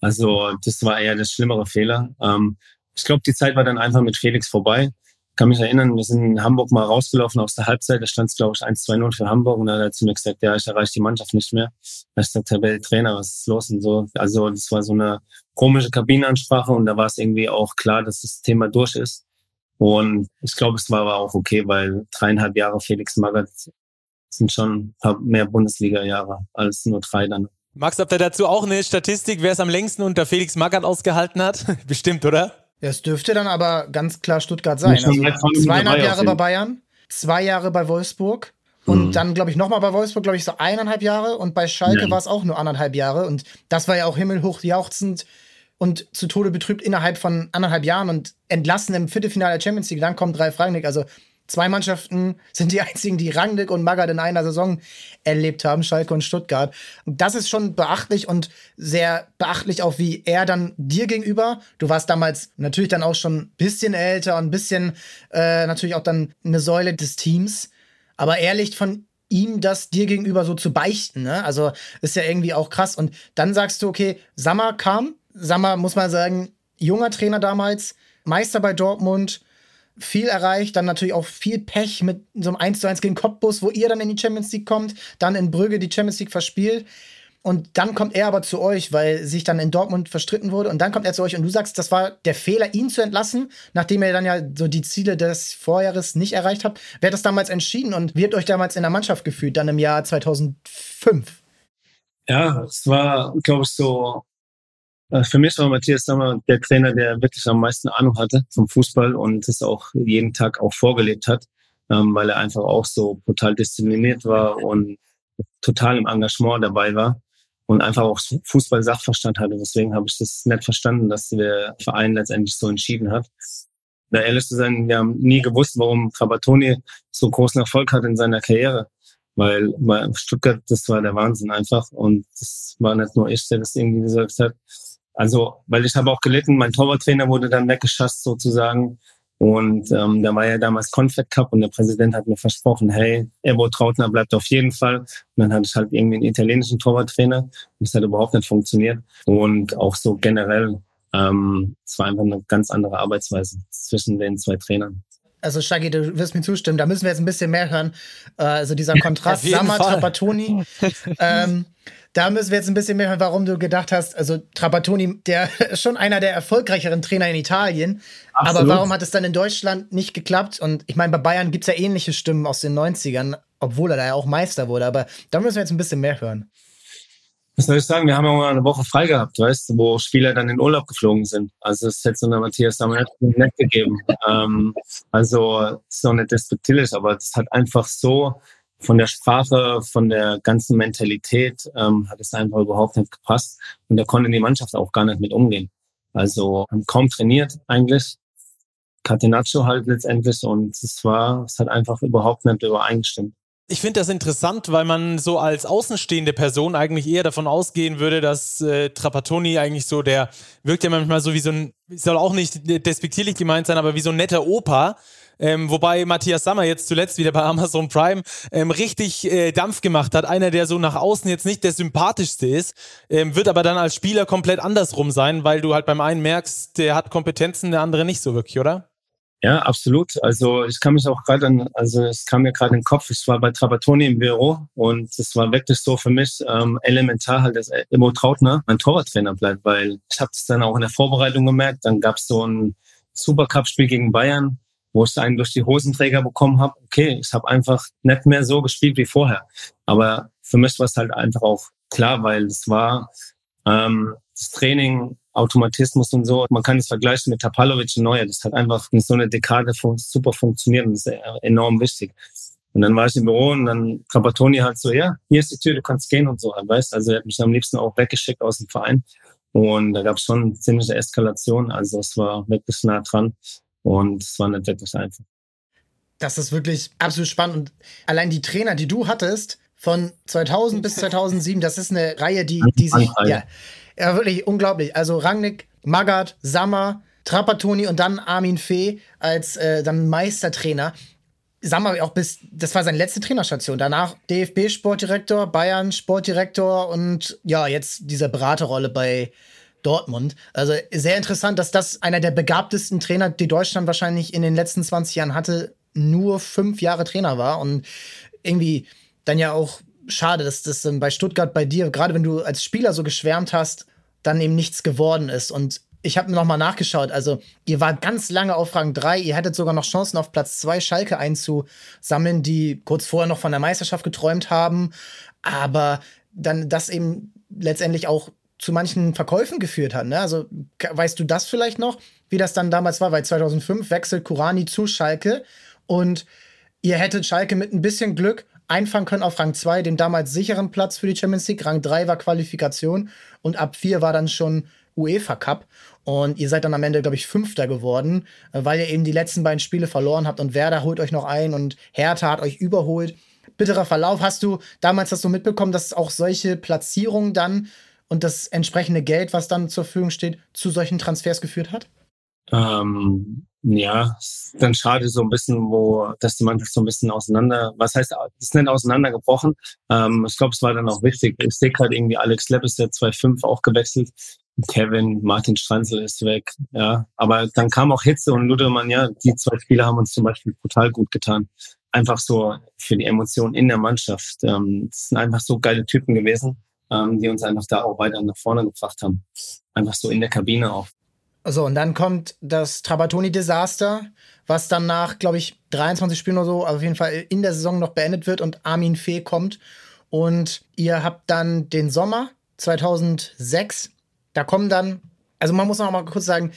Also das war eher das schlimmere Fehler. Ähm, ich glaube, die Zeit war dann einfach mit Felix vorbei kann mich erinnern, wir sind in Hamburg mal rausgelaufen aus der Halbzeit, da stand es, glaube ich, 1-2-0 für Hamburg und dann hat er zu mir gesagt, ja, ich erreiche die Mannschaft nicht mehr. Da ist der Tabellentrainer, was ist los und so. Also das war so eine komische Kabinenansprache und da war es irgendwie auch klar, dass das Thema durch ist. Und ich glaube, es war aber auch okay, weil dreieinhalb Jahre Felix Magath sind schon mehr Bundesliga-Jahre als nur drei dann. Max, habt ihr dazu auch eine Statistik, wer es am längsten unter Felix Magath ausgehalten hat? Bestimmt, oder? Es dürfte dann aber ganz klar Stuttgart sein. Also zweieinhalb Jahre bei Bayern, zwei Jahre bei Wolfsburg und mhm. dann, glaube ich, nochmal bei Wolfsburg, glaube ich, so eineinhalb Jahre und bei Schalke ja. war es auch nur anderthalb Jahre und das war ja auch himmelhoch jauchzend und zu Tode betrübt innerhalb von anderthalb Jahren und entlassen im Viertelfinale der Champions League. Dann kommt drei Rangnick. Also Zwei Mannschaften sind die einzigen, die Rangnick und Magath in einer Saison erlebt haben, Schalke und Stuttgart. Das ist schon beachtlich und sehr beachtlich auch, wie er dann dir gegenüber, du warst damals natürlich dann auch schon ein bisschen älter und ein bisschen äh, natürlich auch dann eine Säule des Teams, aber ehrlich von ihm das dir gegenüber so zu beichten, ne? Also ist ja irgendwie auch krass. Und dann sagst du, okay, Sammer kam, Sammer muss man sagen, junger Trainer damals, Meister bei Dortmund, viel erreicht, dann natürlich auch viel Pech mit so einem 1 zu 1 gegen Cottbus, wo ihr dann in die Champions League kommt, dann in Brügge die Champions League verspielt. Und dann kommt er aber zu euch, weil sich dann in Dortmund verstritten wurde. Und dann kommt er zu euch und du sagst, das war der Fehler, ihn zu entlassen, nachdem ihr dann ja so die Ziele des Vorjahres nicht erreicht habt. Wer hat das damals entschieden und wie habt euch damals in der Mannschaft gefühlt, dann im Jahr 2005? Ja, es war, glaube ich, so für mich war Matthias Sammer der Trainer, der wirklich am meisten Ahnung hatte vom Fußball und es auch jeden Tag auch vorgelebt hat, ähm, weil er einfach auch so brutal diszipliniert war und total im Engagement dabei war und einfach auch Fußball-Sachverstand hatte. Deswegen habe ich das nicht verstanden, dass der Verein letztendlich so entschieden hat. Da ehrlich zu sein, wir haben nie gewusst, warum Trapattoni so großen Erfolg hat in seiner Karriere. Weil bei Stuttgart, das war der Wahnsinn einfach. Und das war nicht nur ich, der das irgendwie gesagt hat. Also, weil ich habe auch gelitten, mein Torwarttrainer wurde dann weggeschasst sozusagen. Und ähm, da war ja damals Confed Cup und der Präsident hat mir versprochen, hey, Ebo Trautner bleibt auf jeden Fall. Und dann hatte ich halt irgendwie einen italienischen Torwarttrainer. Und das hat überhaupt nicht funktioniert. Und auch so generell, ähm, es war einfach eine ganz andere Arbeitsweise zwischen den zwei Trainern. Also Shaggy, du wirst mir zustimmen, da müssen wir jetzt ein bisschen mehr hören. Äh, also dieser Kontrast Sammer, Trapattoni. ähm, da müssen wir jetzt ein bisschen mehr hören, warum du gedacht hast, also Trapattoni, der ist schon einer der erfolgreicheren Trainer in Italien. Absolut. Aber warum hat es dann in Deutschland nicht geklappt? Und ich meine, bei Bayern gibt es ja ähnliche Stimmen aus den 90ern, obwohl er da ja auch Meister wurde. Aber da müssen wir jetzt ein bisschen mehr hören. Was soll ich sagen? Wir haben ja mal eine Woche frei gehabt, weißt du, wo Spieler dann in Urlaub geflogen sind. Also es hätte so eine Matthias damals nicht gegeben. ähm, also es ist auch nicht despektierlich, aber es hat einfach so von der Sprache, von der ganzen Mentalität ähm, hat es einfach überhaupt nicht gepasst. Und da konnte die Mannschaft auch gar nicht mit umgehen. Also kaum trainiert eigentlich. Catenaccio halt letztendlich und es war, es hat einfach überhaupt nicht übereingestimmt. Ich finde das interessant, weil man so als außenstehende Person eigentlich eher davon ausgehen würde, dass äh, Trapattoni eigentlich so der wirkt ja manchmal so wie so ein, soll auch nicht despektierlich gemeint sein, aber wie so ein netter Opa, ähm, wobei Matthias Sammer jetzt zuletzt wieder bei Amazon Prime ähm, richtig äh, Dampf gemacht hat. Einer, der so nach außen jetzt nicht der sympathischste ist, ähm, wird aber dann als Spieler komplett andersrum sein, weil du halt beim einen merkst, der hat Kompetenzen, der andere nicht so wirklich, oder? Ja, absolut. Also ich kann mich auch gerade an, also es kam mir gerade in den Kopf, ich war bei Trapattoni im Büro und es war wirklich so für mich ähm, elementar halt, dass Immo Trautner mein Torwarttrainer bleibt, weil ich habe es dann auch in der Vorbereitung gemerkt, dann gab es so ein Supercup-Spiel gegen Bayern, wo ich einen durch die Hosenträger bekommen habe, okay, ich habe einfach nicht mehr so gespielt wie vorher. Aber für mich war es halt einfach auch klar, weil es war ähm, das Training, Automatismus und so. Man kann es vergleichen mit Tapalovic und Neuer. Das hat einfach in so eine Dekade super funktioniert und das ist enorm wichtig. Und dann war ich im Büro und dann Trapattoni halt so, ja, hier ist die Tür, du kannst gehen und so, weißt Also er hat mich am liebsten auch weggeschickt aus dem Verein. Und da gab es schon ziemliche Eskalation. Also es war wirklich nah dran. Und es war nicht wirklich einfach. Das ist wirklich absolut spannend. Und allein die Trainer, die du hattest, von 2000 bis 2007, das ist eine Reihe, die, die sich, ja, ja, wirklich unglaublich. Also Rangnick, Magath, Sammer, Trapattoni und dann Armin Fee als äh, dann Meistertrainer. Sammer auch bis, das war seine letzte Trainerstation. Danach DFB-Sportdirektor, Bayern Sportdirektor und ja, jetzt diese Beraterrolle bei Dortmund. Also sehr interessant, dass das einer der begabtesten Trainer, die Deutschland wahrscheinlich in den letzten 20 Jahren hatte, nur fünf Jahre Trainer war und irgendwie dann ja auch schade, dass das bei Stuttgart bei dir, gerade wenn du als Spieler so geschwärmt hast, dann eben nichts geworden ist. Und ich habe noch mal nachgeschaut. Also, ihr wart ganz lange auf Rang 3. Ihr hattet sogar noch Chancen, auf Platz 2 Schalke einzusammeln, die kurz vorher noch von der Meisterschaft geträumt haben. Aber dann das eben letztendlich auch zu manchen Verkäufen geführt hat. Ne? Also weißt du das vielleicht noch, wie das dann damals war? Weil 2005 wechselt Kurani zu Schalke und ihr hättet Schalke mit ein bisschen Glück einfangen können auf Rang 2, den damals sicheren Platz für die Champions League. Rang 3 war Qualifikation und ab 4 war dann schon UEFA Cup. Und ihr seid dann am Ende, glaube ich, Fünfter geworden, äh, weil ihr eben die letzten beiden Spiele verloren habt und Werder holt euch noch ein und Hertha hat euch überholt. Bitterer Verlauf. Hast du damals das so mitbekommen, dass auch solche Platzierungen dann und das entsprechende Geld, was dann zur Verfügung steht, zu solchen Transfers geführt hat? Ähm, ja, dann schade so ein bisschen, wo, dass die Mannschaft so ein bisschen auseinander, was heißt, ist nicht auseinandergebrochen. Ähm, ich glaube, es war dann auch wichtig. Ich sehe gerade irgendwie Alex Lepp ist der 2-5 auch gewechselt. Kevin, Martin Stranzel ist weg, ja. Aber dann kam auch Hitze und Ludermann, ja, die zwei Spieler haben uns zum Beispiel total gut getan. Einfach so für die Emotionen in der Mannschaft. Ähm, das sind einfach so geile Typen gewesen, ähm, die uns einfach da auch weiter nach vorne gebracht haben. Einfach so in der Kabine auch. So, und dann kommt das Trabatoni-Desaster, was dann nach, glaube ich, 23 Spielen oder so, also auf jeden Fall in der Saison noch beendet wird und Armin Fee kommt. Und ihr habt dann den Sommer 2006. Da kommen dann, also man muss noch mal kurz sagen,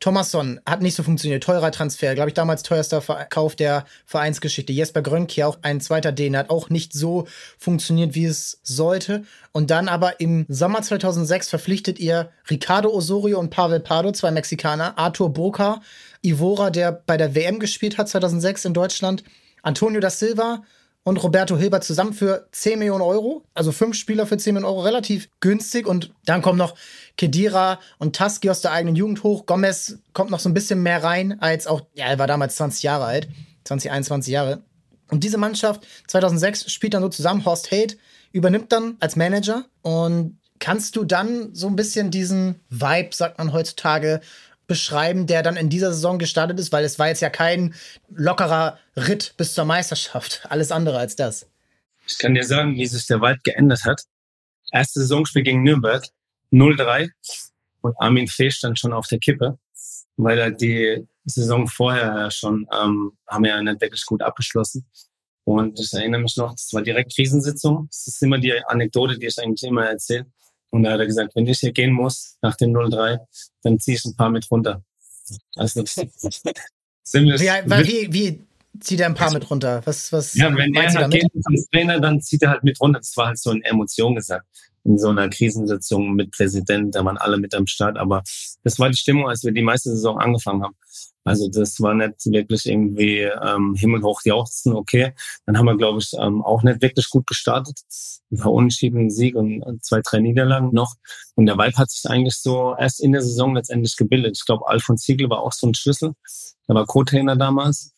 Thomasson hat nicht so funktioniert. Teurer Transfer, glaube ich, damals teuerster Verkauf der Vereinsgeschichte. Jesper Grönke, auch ein zweiter Däne, hat auch nicht so funktioniert, wie es sollte. Und dann aber im Sommer 2006 verpflichtet ihr Ricardo Osorio und Pavel Pardo, zwei Mexikaner, Arthur Boca, Ivora, der bei der WM gespielt hat 2006 in Deutschland, Antonio da Silva, und Roberto Hilbert zusammen für 10 Millionen Euro. Also fünf Spieler für 10 Millionen Euro, relativ günstig. Und dann kommen noch Kedira und Taski aus der eigenen Jugend hoch. Gomez kommt noch so ein bisschen mehr rein als auch, ja, er war damals 20 Jahre alt, 20, 21 Jahre. Und diese Mannschaft 2006 spielt dann so zusammen. Horst Haidt übernimmt dann als Manager. Und kannst du dann so ein bisschen diesen Vibe, sagt man heutzutage, beschreiben, der dann in dieser Saison gestartet ist? Weil es war jetzt ja kein lockerer Ritt bis zur Meisterschaft. Alles andere als das. Ich kann dir sagen, wie sich der Wald geändert hat. Erste Saisonspiel gegen Nürnberg, 0-3. Und Armin Fee stand schon auf der Kippe, weil er die Saison vorher schon, ähm, haben ja nicht wirklich gut abgeschlossen. Und ich erinnere mich noch, das war direkt Krisensitzung. Das ist immer die Anekdote, die ich eigentlich immer erzähle. Und da hat er gesagt, wenn ich hier gehen muss nach dem 03, dann zieh ich ein paar mit runter. Also ziemlich. Wie, wie, wie zieht er ein paar mit runter? Was, was ja, wenn er halt geht als Trainer, dann zieht er halt mit runter. Das war halt so eine Emotion gesagt. In so einer Krisensitzung mit Präsident, da waren alle mit am Start. Aber das war die Stimmung, als wir die meiste Saison angefangen haben. Also das war nicht wirklich irgendwie ähm, himmelhoch jauchzen, okay. Dann haben wir, glaube ich, ähm, auch nicht wirklich gut gestartet. Ein paar unentschiedenen Sieg und zwei, drei Niederlagen noch. Und der Vibe hat sich eigentlich so erst in der Saison letztendlich gebildet. Ich glaube, Alfons Ziegel war auch so ein Schlüssel. Der war Co-Trainer damals.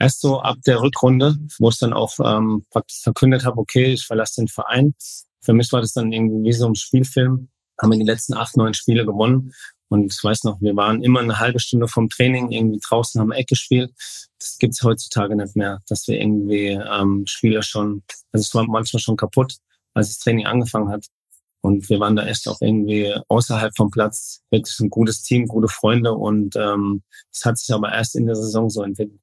Erst so ab der Rückrunde, wo ich dann auch ähm, praktisch verkündet habe, okay, ich verlasse den Verein. Für mich war das dann irgendwie wie so ein Spielfilm. Haben wir die letzten acht, neun Spiele gewonnen und ich weiß noch, wir waren immer eine halbe Stunde vom Training irgendwie draußen am Eck gespielt. Das gibt's heutzutage nicht mehr, dass wir irgendwie ähm, Spieler schon, also es war manchmal schon kaputt, als das Training angefangen hat. Und wir waren da echt auch irgendwie außerhalb vom Platz wirklich ein gutes Team, gute Freunde. Und ähm, es hat sich aber erst in der Saison so entwickelt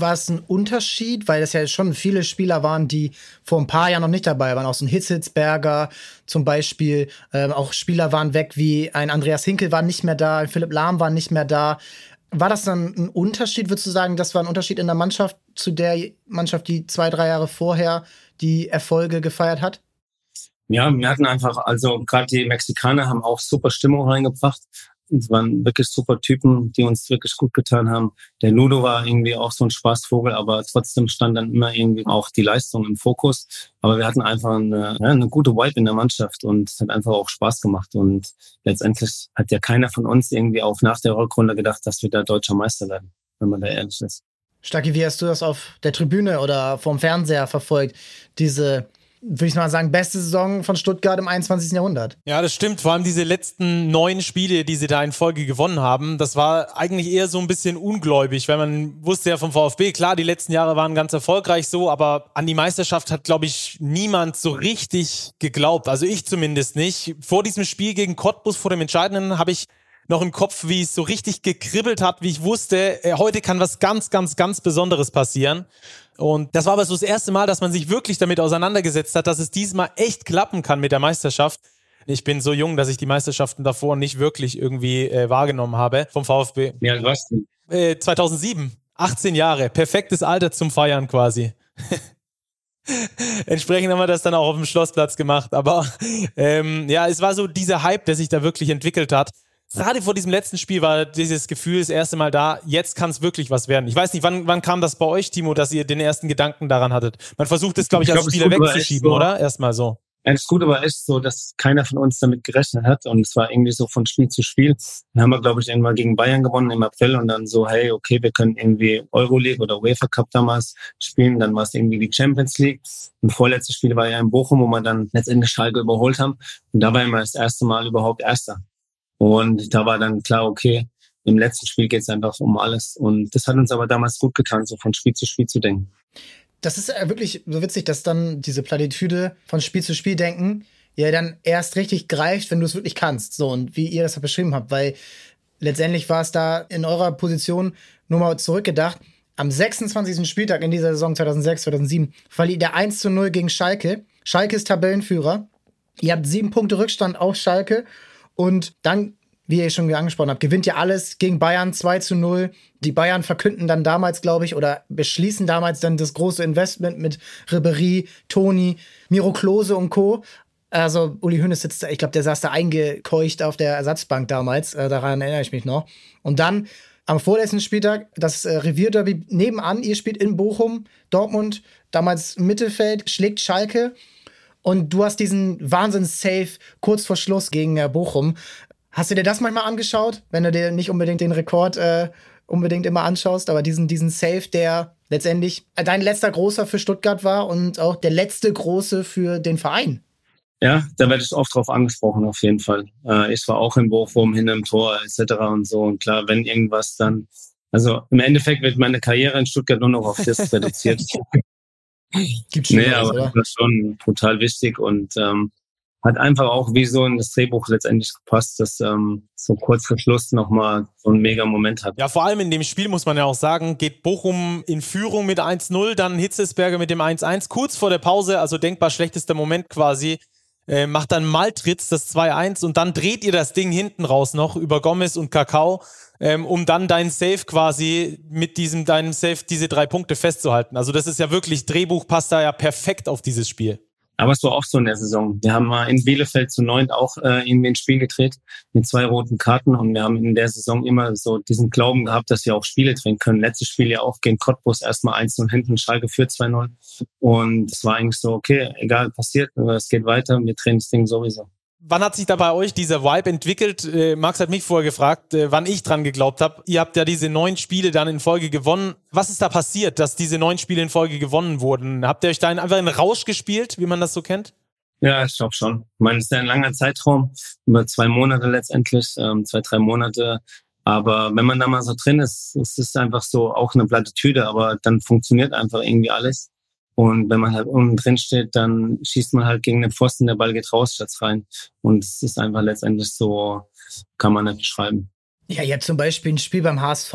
war es ein Unterschied, weil es ja schon viele Spieler waren, die vor ein paar Jahren noch nicht dabei waren. Auch so ein Hitzelsberger zum Beispiel. Ähm, auch Spieler waren weg wie ein Andreas Hinkel war nicht mehr da, ein Philipp Lahm war nicht mehr da. War das dann ein Unterschied, würdest du sagen, das war ein Unterschied in der Mannschaft zu der Mannschaft, die zwei, drei Jahre vorher die Erfolge gefeiert hat? Ja, wir hatten einfach, also gerade die Mexikaner haben auch super Stimmung reingebracht. Es waren wirklich super Typen, die uns wirklich gut getan haben. Der Ludo war irgendwie auch so ein Spaßvogel, aber trotzdem stand dann immer irgendwie auch die Leistung im Fokus. Aber wir hatten einfach eine, ja, eine gute Vibe in der Mannschaft und es hat einfach auch Spaß gemacht. Und letztendlich hat ja keiner von uns irgendwie auch nach der Rückrunde gedacht, dass wir da deutscher Meister werden, wenn man da ehrlich ist. Stacki, wie hast du das auf der Tribüne oder vom Fernseher verfolgt? Diese würde ich mal sagen, beste Saison von Stuttgart im 21. Jahrhundert. Ja, das stimmt. Vor allem diese letzten neun Spiele, die sie da in Folge gewonnen haben, das war eigentlich eher so ein bisschen ungläubig, weil man wusste ja vom VfB, klar, die letzten Jahre waren ganz erfolgreich so, aber an die Meisterschaft hat, glaube ich, niemand so richtig geglaubt. Also ich zumindest nicht. Vor diesem Spiel gegen Cottbus, vor dem Entscheidenden, habe ich noch im Kopf, wie es so richtig gekribbelt hat, wie ich wusste, äh, heute kann was ganz, ganz, ganz Besonderes passieren. Und das war aber so das erste Mal, dass man sich wirklich damit auseinandergesetzt hat, dass es diesmal echt klappen kann mit der Meisterschaft. Ich bin so jung, dass ich die Meisterschaften davor nicht wirklich irgendwie äh, wahrgenommen habe vom VfB. Alt warst du? Äh, 2007. 18 Jahre. Perfektes Alter zum Feiern quasi. Entsprechend haben wir das dann auch auf dem Schlossplatz gemacht. Aber ähm, ja, es war so dieser Hype, der sich da wirklich entwickelt hat. Gerade vor diesem letzten Spiel war dieses Gefühl das erste Mal da, jetzt kann es wirklich was werden. Ich weiß nicht, wann, wann kam das bei euch, Timo, dass ihr den ersten Gedanken daran hattet? Man versucht es, glaube ich, ich, als glaub, Spieler wegzuschieben, so. oder? Erstmal so. Das Gute war echt so, dass keiner von uns damit gerechnet hat und es war irgendwie so von Spiel zu Spiel. Dann haben wir, glaube ich, irgendwann gegen Bayern gewonnen im April und dann so, hey, okay, wir können irgendwie Euroleague oder UEFA Cup damals spielen. Dann war es irgendwie die Champions League. Ein vorletztes Spiel war ja in Bochum, wo wir dann letztendlich Schalke überholt haben. Und da war immer das erste Mal überhaupt Erster. Und da war dann klar, okay, im letzten Spiel geht es einfach um alles. Und das hat uns aber damals gut getan, so von Spiel zu Spiel zu denken. Das ist wirklich so witzig, dass dann diese Platitüde von Spiel zu Spiel denken ja dann erst richtig greift, wenn du es wirklich kannst. So, und wie ihr das beschrieben habt, weil letztendlich war es da in eurer Position nur mal zurückgedacht. Am 26. Spieltag in dieser Saison 2006, 2007 verliert der 1 zu 0 gegen Schalke. Schalke ist Tabellenführer. Ihr habt sieben Punkte Rückstand auf Schalke und dann, wie ihr schon angesprochen habt, gewinnt ihr alles gegen Bayern 2 zu 0. Die Bayern verkünden dann damals, glaube ich, oder beschließen damals dann das große Investment mit Ribery, Toni, Miro Klose und Co. Also Uli Hoeneß sitzt da, ich glaube, der saß da eingekeucht auf der Ersatzbank damals, äh, daran erinnere ich mich noch. Und dann am vorletzten Spieltag das äh, Revierderby nebenan, ihr spielt in Bochum, Dortmund, damals Mittelfeld, schlägt Schalke und du hast diesen Wahnsinns-Safe kurz vor Schluss gegen Bochum. Hast du dir das manchmal angeschaut, wenn du dir nicht unbedingt den Rekord äh, unbedingt immer anschaust, aber diesen, diesen Safe, der letztendlich dein letzter großer für Stuttgart war und auch der letzte große für den Verein? Ja, da werde ich oft drauf angesprochen, auf jeden Fall. Äh, ich war auch in Bochum, hinter dem Tor etc. und so. Und klar, wenn irgendwas dann, also im Endeffekt wird meine Karriere in Stuttgart nur noch auf das reduziert. Gibt nee, aber oder? das ist schon total wichtig und ähm, hat einfach auch wie so in das Drehbuch letztendlich gepasst, dass ähm, so kurz vor Schluss nochmal so ein mega Moment hat. Ja, vor allem in dem Spiel muss man ja auch sagen, geht Bochum in Führung mit 1-0, dann Hitzesberger mit dem 1-1, kurz vor der Pause, also denkbar schlechtester Moment quasi, äh, macht dann Maltritz das 2-1 und dann dreht ihr das Ding hinten raus noch über Gomez und Kakao ähm, um dann deinen Safe quasi mit diesem deinem Safe diese drei Punkte festzuhalten. Also das ist ja wirklich, Drehbuch passt da ja perfekt auf dieses Spiel. Aber es war auch so in der Saison. Wir haben mal in Bielefeld zu neunt auch äh, irgendwie ein Spiel gedreht mit zwei roten Karten und wir haben in der Saison immer so diesen Glauben gehabt, dass wir auch Spiele drehen können. Letztes Spiel ja auch gegen Cottbus erstmal 1-0 hinten, Schalke führt 2-0 und es war eigentlich so, okay, egal, passiert, es geht weiter, wir drehen das Ding sowieso. Wann hat sich da bei euch dieser Vibe entwickelt? Äh, Max hat mich vorher gefragt, äh, wann ich dran geglaubt habe. Ihr habt ja diese neun Spiele dann in Folge gewonnen. Was ist da passiert, dass diese neun Spiele in Folge gewonnen wurden? Habt ihr euch da einfach in Rausch gespielt, wie man das so kennt? Ja, ich glaube schon. Ich meine, es ist ja ein langer Zeitraum, über zwei Monate letztendlich, ähm, zwei, drei Monate. Aber wenn man da mal so drin ist, es ist einfach so auch eine Plattitüde, aber dann funktioniert einfach irgendwie alles. Und wenn man halt unten drin steht, dann schießt man halt gegen den Pfosten, der Ball geht raus statt rein. Und es ist einfach letztendlich so, kann man nicht beschreiben. Ja, ihr habt zum Beispiel ein Spiel beim HSV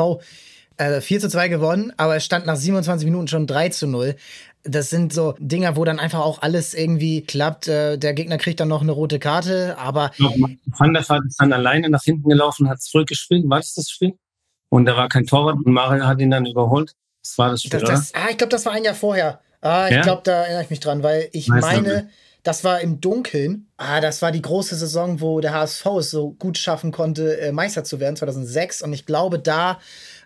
äh, 4 zu 2 gewonnen, aber es stand nach 27 Minuten schon 3 zu 0. Das sind so Dinger, wo dann einfach auch alles irgendwie klappt. Äh, der Gegner kriegt dann noch eine rote Karte, aber. Van der Vaart ist dann alleine nach hinten gelaufen, hat zurückgespielt. War das das Spiel? Und da war kein Torwart und Mario hat ihn dann überholt. Das war das Spiel, das, das, Ah, ich glaube, das war ein Jahr vorher. Ah, ich ja? glaube, da erinnere ich mich dran, weil ich Weiß meine, das war im Dunkeln. Ah, das war die große Saison, wo der HSV es so gut schaffen konnte, äh, Meister zu werden, 2006. Und ich glaube, da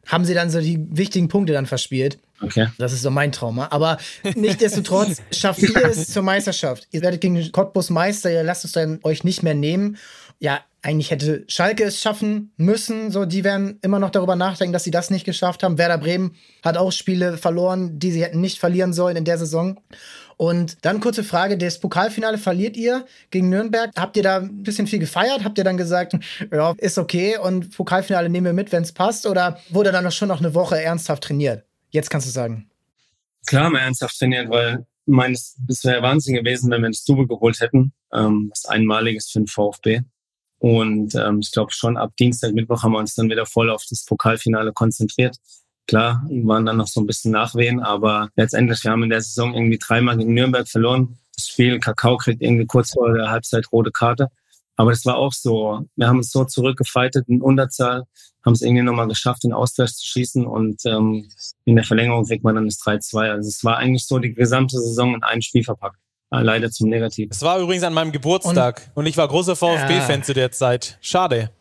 haben sie dann so die wichtigen Punkte dann verspielt. Okay. Das ist so mein Trauma. Aber nichtsdestotrotz schafft ihr es zur Meisterschaft. Ihr werdet gegen Cottbus Meister, ihr lasst es dann euch nicht mehr nehmen. Ja, eigentlich hätte Schalke es schaffen müssen. So, die werden immer noch darüber nachdenken, dass sie das nicht geschafft haben. Werder Bremen hat auch Spiele verloren, die sie hätten nicht verlieren sollen in der Saison. Und dann kurze Frage: Das Pokalfinale verliert ihr gegen Nürnberg. Habt ihr da ein bisschen viel gefeiert? Habt ihr dann gesagt, ja, ist okay und Pokalfinale nehmen wir mit, wenn es passt? Oder wurde dann noch schon noch eine Woche ernsthaft trainiert? Jetzt kannst du sagen. Klar, haben wir ernsthaft trainiert, weil meines, es wäre Wahnsinn gewesen, wenn wir das Double geholt hätten. Ähm, was einmaliges für den VfB. Und ähm, ich glaube schon ab Dienstag, Mittwoch haben wir uns dann wieder voll auf das Pokalfinale konzentriert. Klar, waren dann noch so ein bisschen Nachwehen, aber letztendlich, wir haben in der Saison irgendwie dreimal gegen Nürnberg verloren. Das Spiel, Kakao kriegt irgendwie kurz vor der Halbzeit rote Karte. Aber das war auch so. Wir haben uns so zurückgefeitet in Unterzahl, haben es irgendwie nochmal geschafft, den Ausgleich zu schießen und ähm, in der Verlängerung kriegt man dann das 3-2. Also es war eigentlich so die gesamte Saison in ein Spiel verpackt. Ah, leider zum Negativen. Es war übrigens an meinem Geburtstag und, und ich war großer VfB-Fan ja. zu der Zeit. Schade.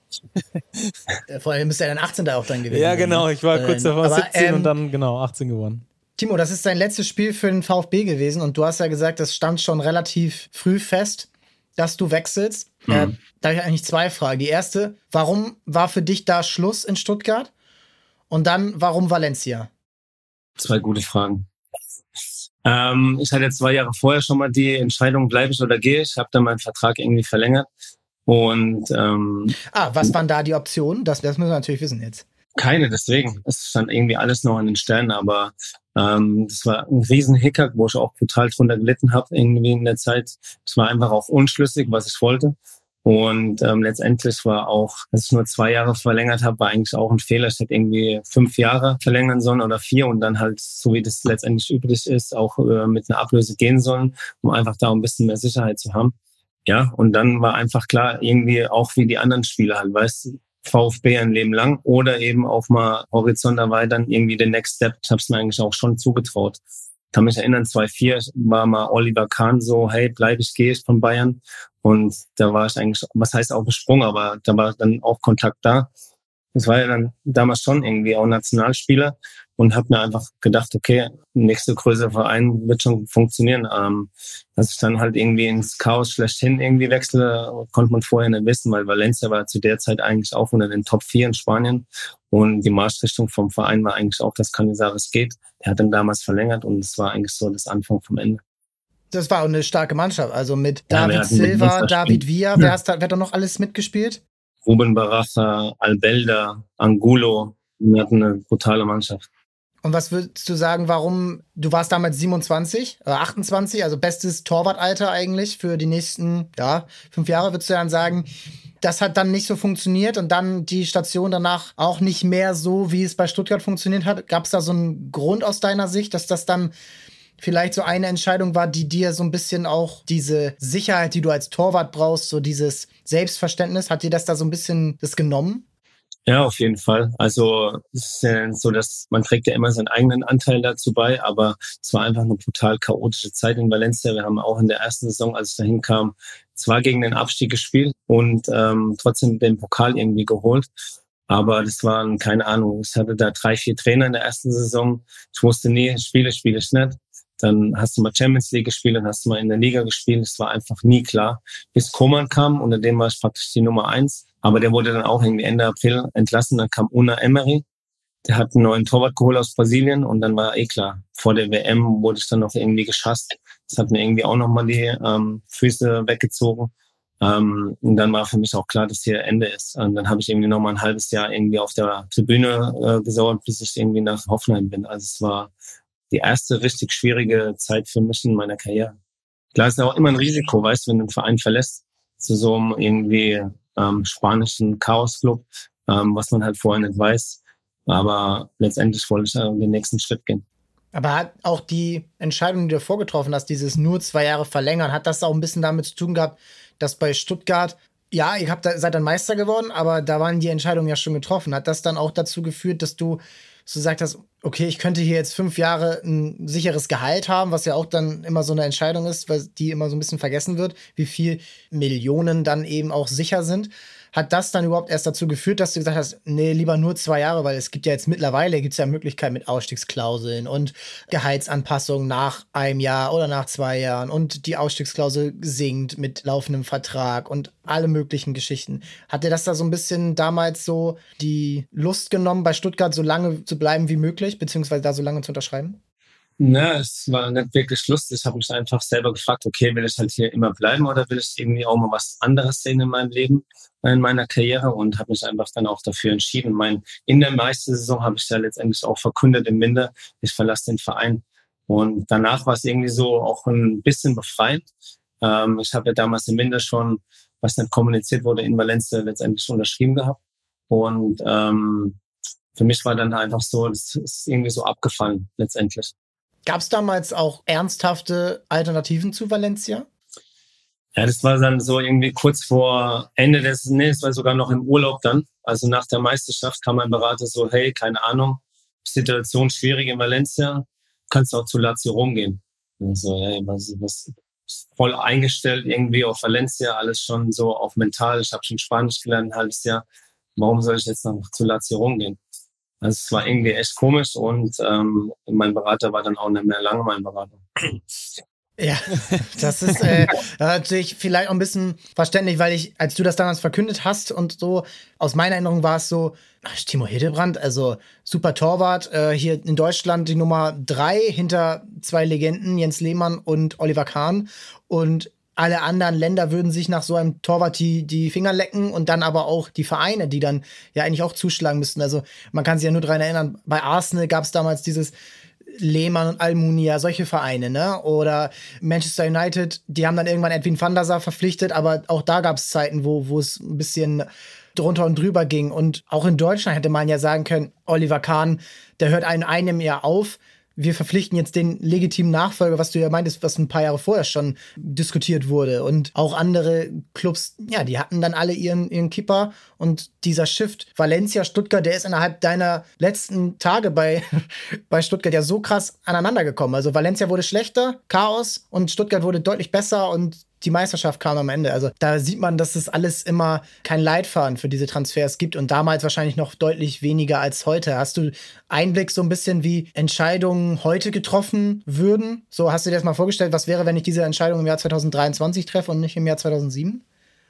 Vor allem bist du ja dann 18 da auch dann gewesen. Ja, genau. Ich war kurz davor Aber, 17 ähm, und dann genau 18 geworden. Timo, das ist dein letztes Spiel für den VfB gewesen und du hast ja gesagt, das stand schon relativ früh fest, dass du wechselst. Mhm. Äh, da habe ich eigentlich zwei Fragen. Die erste, warum war für dich da Schluss in Stuttgart? Und dann, warum Valencia? Zwei gute Fragen. Ähm, ich hatte zwei Jahre vorher schon mal die Entscheidung, bleibe ich oder gehe ich. Habe dann meinen Vertrag irgendwie verlängert. Und ähm, Ah, was waren da die Optionen? Das, das müssen wir natürlich wissen jetzt. keine, deswegen. Es stand irgendwie alles noch in den Sternen, aber ähm, das war ein riesen Hickhack, wo ich auch brutal drunter gelitten habe irgendwie in der Zeit. Es war einfach auch unschlüssig, was ich wollte. Und ähm, letztendlich war auch, dass ich nur zwei Jahre verlängert habe, war eigentlich auch ein Fehler. Ich hätte irgendwie fünf Jahre verlängern sollen oder vier und dann halt, so wie das letztendlich üblich ist, auch äh, mit einer Ablöse gehen sollen, um einfach da ein bisschen mehr Sicherheit zu haben. Ja, und dann war einfach klar, irgendwie auch wie die anderen Spieler halt, weißt du, VfB ein Leben lang oder eben auch mal Horizont erweitern, irgendwie den Next Step. Ich habe es mir eigentlich auch schon zugetraut. Ich kann mich erinnern, 2004 war mal Oliver Kahn so, hey, bleib ich, gehe ich von Bayern. Und da war ich eigentlich, was heißt auch gesprungen, aber da war dann auch Kontakt da. Das war ja dann damals schon irgendwie auch Nationalspieler und habe mir einfach gedacht, okay, nächste größere Verein wird schon funktionieren. Ähm, dass ich dann halt irgendwie ins Chaos schlechthin irgendwie wechsle, konnte man vorher nicht wissen, weil Valencia war zu der Zeit eigentlich auch unter den Top 4 in Spanien und die Marschrichtung vom Verein war eigentlich auch, dass Canizares geht. Der hat dann damals verlängert und es war eigentlich so das Anfang vom Ende. Das war auch eine starke Mannschaft. Also mit Ja, David mit Silva, David. Villa, wer hat da noch alles mitgespielt? Ruben Baraja, Albelda, Angulo, wir hatten eine brutale Mannschaft. Und was würdest du sagen, warum, du warst damals 27 oder 28, also bestes Torwartalter eigentlich für die nächsten, ja, fünf Jahre, würdest du dann sagen, das hat dann nicht so funktioniert und dann die Station danach auch nicht mehr so, wie es bei Stuttgart funktioniert hat. Gab es da so einen Grund aus deiner Sicht, dass das dann vielleicht so eine Entscheidung war, die dir so ein bisschen auch diese Sicherheit, die du als Torwart brauchst, so dieses Selbstverständnis, hat dir das da so ein bisschen das genommen? Ja, auf jeden Fall. Also es ist ja so, dass man trägt ja immer seinen eigenen Anteil dazu bei, aber es war einfach eine brutal chaotische Zeit in Valencia. Wir haben auch in der ersten Saison, als ich dahin kam, zwar gegen den Abstieg gespielt und ähm, trotzdem den Pokal irgendwie geholt. Aber das waren, keine Ahnung, ich hatte da drei, vier Trainer in der ersten Saison. Ich wusste nie, spiele, spiele ich nicht. Dann hast du mal Champions League gespielt, dann hast du mal in der Liga gespielt. Es war einfach nie klar. Bis Koman kam, unter dem war ich praktisch die Nummer eins. Aber der wurde dann auch irgendwie Ende April entlassen. Dann kam Una Emery. Der hat einen neuen Torwart geholt aus Brasilien und dann war eh klar. Vor der WM wurde ich dann noch irgendwie geschasst. Das hat mir irgendwie auch nochmal die ähm, Füße weggezogen. Ähm, und dann war für mich auch klar, dass hier Ende ist. Und dann habe ich irgendwie nochmal ein halbes Jahr irgendwie auf der Tribüne äh, gesauert, bis ich irgendwie nach Hoffenheim bin. Also es war die erste richtig schwierige Zeit für mich in meiner Karriere. Klar ist auch immer ein Risiko, weißt du, wenn du einen Verein verlässt, zu so einem irgendwie ähm, spanischen Chaos-Club, ähm, was man halt vorher nicht weiß. Aber letztendlich wollte ich den nächsten Schritt gehen. Aber hat auch die Entscheidung, die du vorgetroffen hast, dieses nur zwei Jahre verlängern, hat das auch ein bisschen damit zu tun gehabt, dass bei Stuttgart, ja, ihr habt, da- seid dann Meister geworden, aber da waren die Entscheidungen ja schon getroffen. Hat das dann auch dazu geführt, dass du so gesagt hast, okay, ich könnte hier jetzt fünf Jahre ein sicheres Gehalt haben, was ja auch dann immer so eine Entscheidung ist, weil die immer so ein bisschen vergessen wird, wie viel Millionen dann eben auch sicher sind. Hat das dann überhaupt erst dazu geführt, dass du gesagt hast, nee, lieber nur zwei Jahre, weil es gibt ja jetzt mittlerweile gibt's ja Möglichkeiten mit Ausstiegsklauseln und Gehaltsanpassungen nach einem Jahr oder nach zwei Jahren und die Ausstiegsklausel sinkt mit laufendem Vertrag und alle möglichen Geschichten. Hat dir das da so ein bisschen damals so die Lust genommen, bei Stuttgart so lange zu bleiben wie möglich, beziehungsweise da so lange zu unterschreiben? Na, es war nicht wirklich lustig. Ich habe mich einfach selber gefragt, okay, will ich halt hier immer bleiben oder will ich irgendwie auch mal was anderes sehen in meinem Leben, in meiner Karriere und habe mich einfach dann auch dafür entschieden. Mein, in der Meistersaison habe ich ja letztendlich auch verkündet im Winter, ich verlasse den Verein. Und danach war es irgendwie so auch ein bisschen befreiend. Ähm, ich habe ja damals im Winter schon, was nicht kommuniziert wurde, in Valencia letztendlich unterschrieben gehabt. Und ähm, für mich war dann einfach so, das ist irgendwie so abgefallen letztendlich. Gab es damals auch ernsthafte Alternativen zu Valencia? Ja, das war dann so irgendwie kurz vor Ende des, nee, es war sogar noch im Urlaub dann. Also nach der Meisterschaft kam mein Berater so, hey, keine Ahnung, Situation schwierig in Valencia, kannst auch zu Lazio Rom gehen. Und so, hey, was, was, voll eingestellt, irgendwie auf Valencia, alles schon so auf mental. Ich habe schon Spanisch gelernt, ein halbes Jahr. Warum soll ich jetzt noch zu Lazio rumgehen? Also es war irgendwie echt komisch und ähm, mein Berater war dann auch nicht mehr lange mein Berater. Ja, das ist äh, natürlich vielleicht auch ein bisschen verständlich, weil ich, als du das damals verkündet hast und so, aus meiner Erinnerung war es so, ach, Timo Hildebrand, also super Torwart, äh, hier in Deutschland die Nummer drei hinter zwei Legenden, Jens Lehmann und Oliver Kahn. Und alle anderen Länder würden sich nach so einem Torwart die, die Finger lecken und dann aber auch die Vereine, die dann ja eigentlich auch zuschlagen müssten. Also man kann sich ja nur daran erinnern, bei Arsenal gab es damals dieses Lehmann und Almunia, solche Vereine, ne? Oder Manchester United, die haben dann irgendwann Edwin van der Sar verpflichtet, aber auch da gab es Zeiten, wo, es ein bisschen drunter und drüber ging. Und auch in Deutschland hätte man ja sagen können, Oliver Kahn, der hört in einem Jahr auf wir verpflichten jetzt den legitimen Nachfolger, was du ja meintest, was ein paar Jahre vorher schon diskutiert wurde. Und auch andere Clubs, ja, die hatten dann alle ihren, ihren Kipper. Und dieser Shift Valencia, Stuttgart, der ist innerhalb deiner letzten Tage bei, bei Stuttgart ja so krass aneinander gekommen. Also Valencia wurde schlechter, Chaos, und Stuttgart wurde deutlich besser und die Meisterschaft kam am Ende. Also da sieht man, dass es alles immer kein Leitfaden für diese Transfers gibt und damals wahrscheinlich noch deutlich weniger als heute. Hast du Einblick so ein bisschen, wie Entscheidungen heute getroffen würden? So hast du dir das mal vorgestellt, was wäre, wenn ich diese Entscheidung im Jahr 2023 treffe und nicht im Jahr 2007?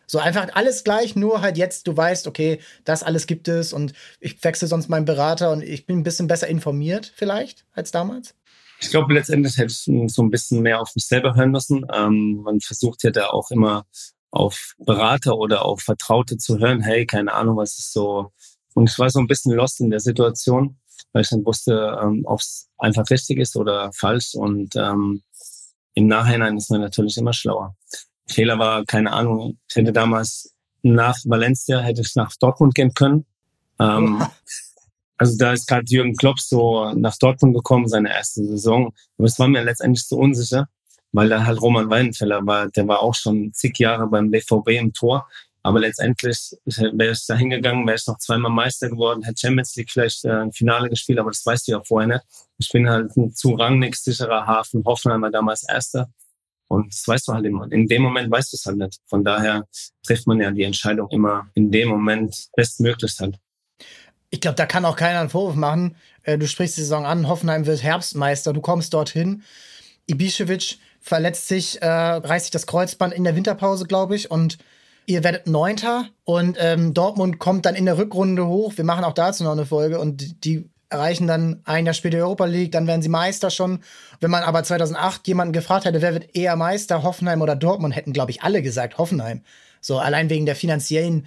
So einfach alles gleich, nur halt jetzt, du weißt, okay, das alles gibt es und ich wechsle sonst meinen Berater und ich bin ein bisschen besser informiert vielleicht als damals? Ich glaube, letztendlich hätte ich so ein bisschen mehr auf mich selber hören müssen. Ähm, man versucht ja da auch immer auf Berater oder auf Vertraute zu hören. Hey, keine Ahnung, was ist so. Und ich war so ein bisschen lost in der Situation, weil ich dann wusste, ähm, ob es einfach richtig ist oder falsch. Und ähm, im Nachhinein ist man natürlich immer schlauer. Fehler war, keine Ahnung, ich hätte damals nach Valencia, hätte ich nach Dortmund gehen können. Ähm, Also da ist gerade Jürgen Klopp so nach Dortmund gekommen, seine erste Saison. Aber es war mir letztendlich zu unsicher, weil da halt Roman Weidenfeller war. Der war auch schon zig Jahre beim BVB im Tor. Aber letztendlich wäre ich da hingegangen, wäre ich noch zweimal Meister geworden, hätte Champions League vielleicht äh, ein Finale gespielt, aber das weißt du ja vorher nicht. Ich bin halt ein zu rangnick sicherer Hafen. Hoffenheim war damals Erster. Und das weißt du halt immer. In dem Moment weißt du es halt nicht. Von daher trifft man ja die Entscheidung immer in dem Moment bestmöglichst halt ich glaube, da kann auch keiner einen Vorwurf machen. Äh, du sprichst die Saison an, Hoffenheim wird Herbstmeister, du kommst dorthin. Ibišević verletzt sich, äh, reißt sich das Kreuzband in der Winterpause, glaube ich, und ihr werdet Neunter und ähm, Dortmund kommt dann in der Rückrunde hoch. Wir machen auch dazu noch eine Folge und die erreichen dann ein Jahr später Europa League, dann werden sie Meister schon. Wenn man aber 2008 jemanden gefragt hätte, wer wird eher Meister, Hoffenheim oder Dortmund, hätten, glaube ich, alle gesagt Hoffenheim. So allein wegen der finanziellen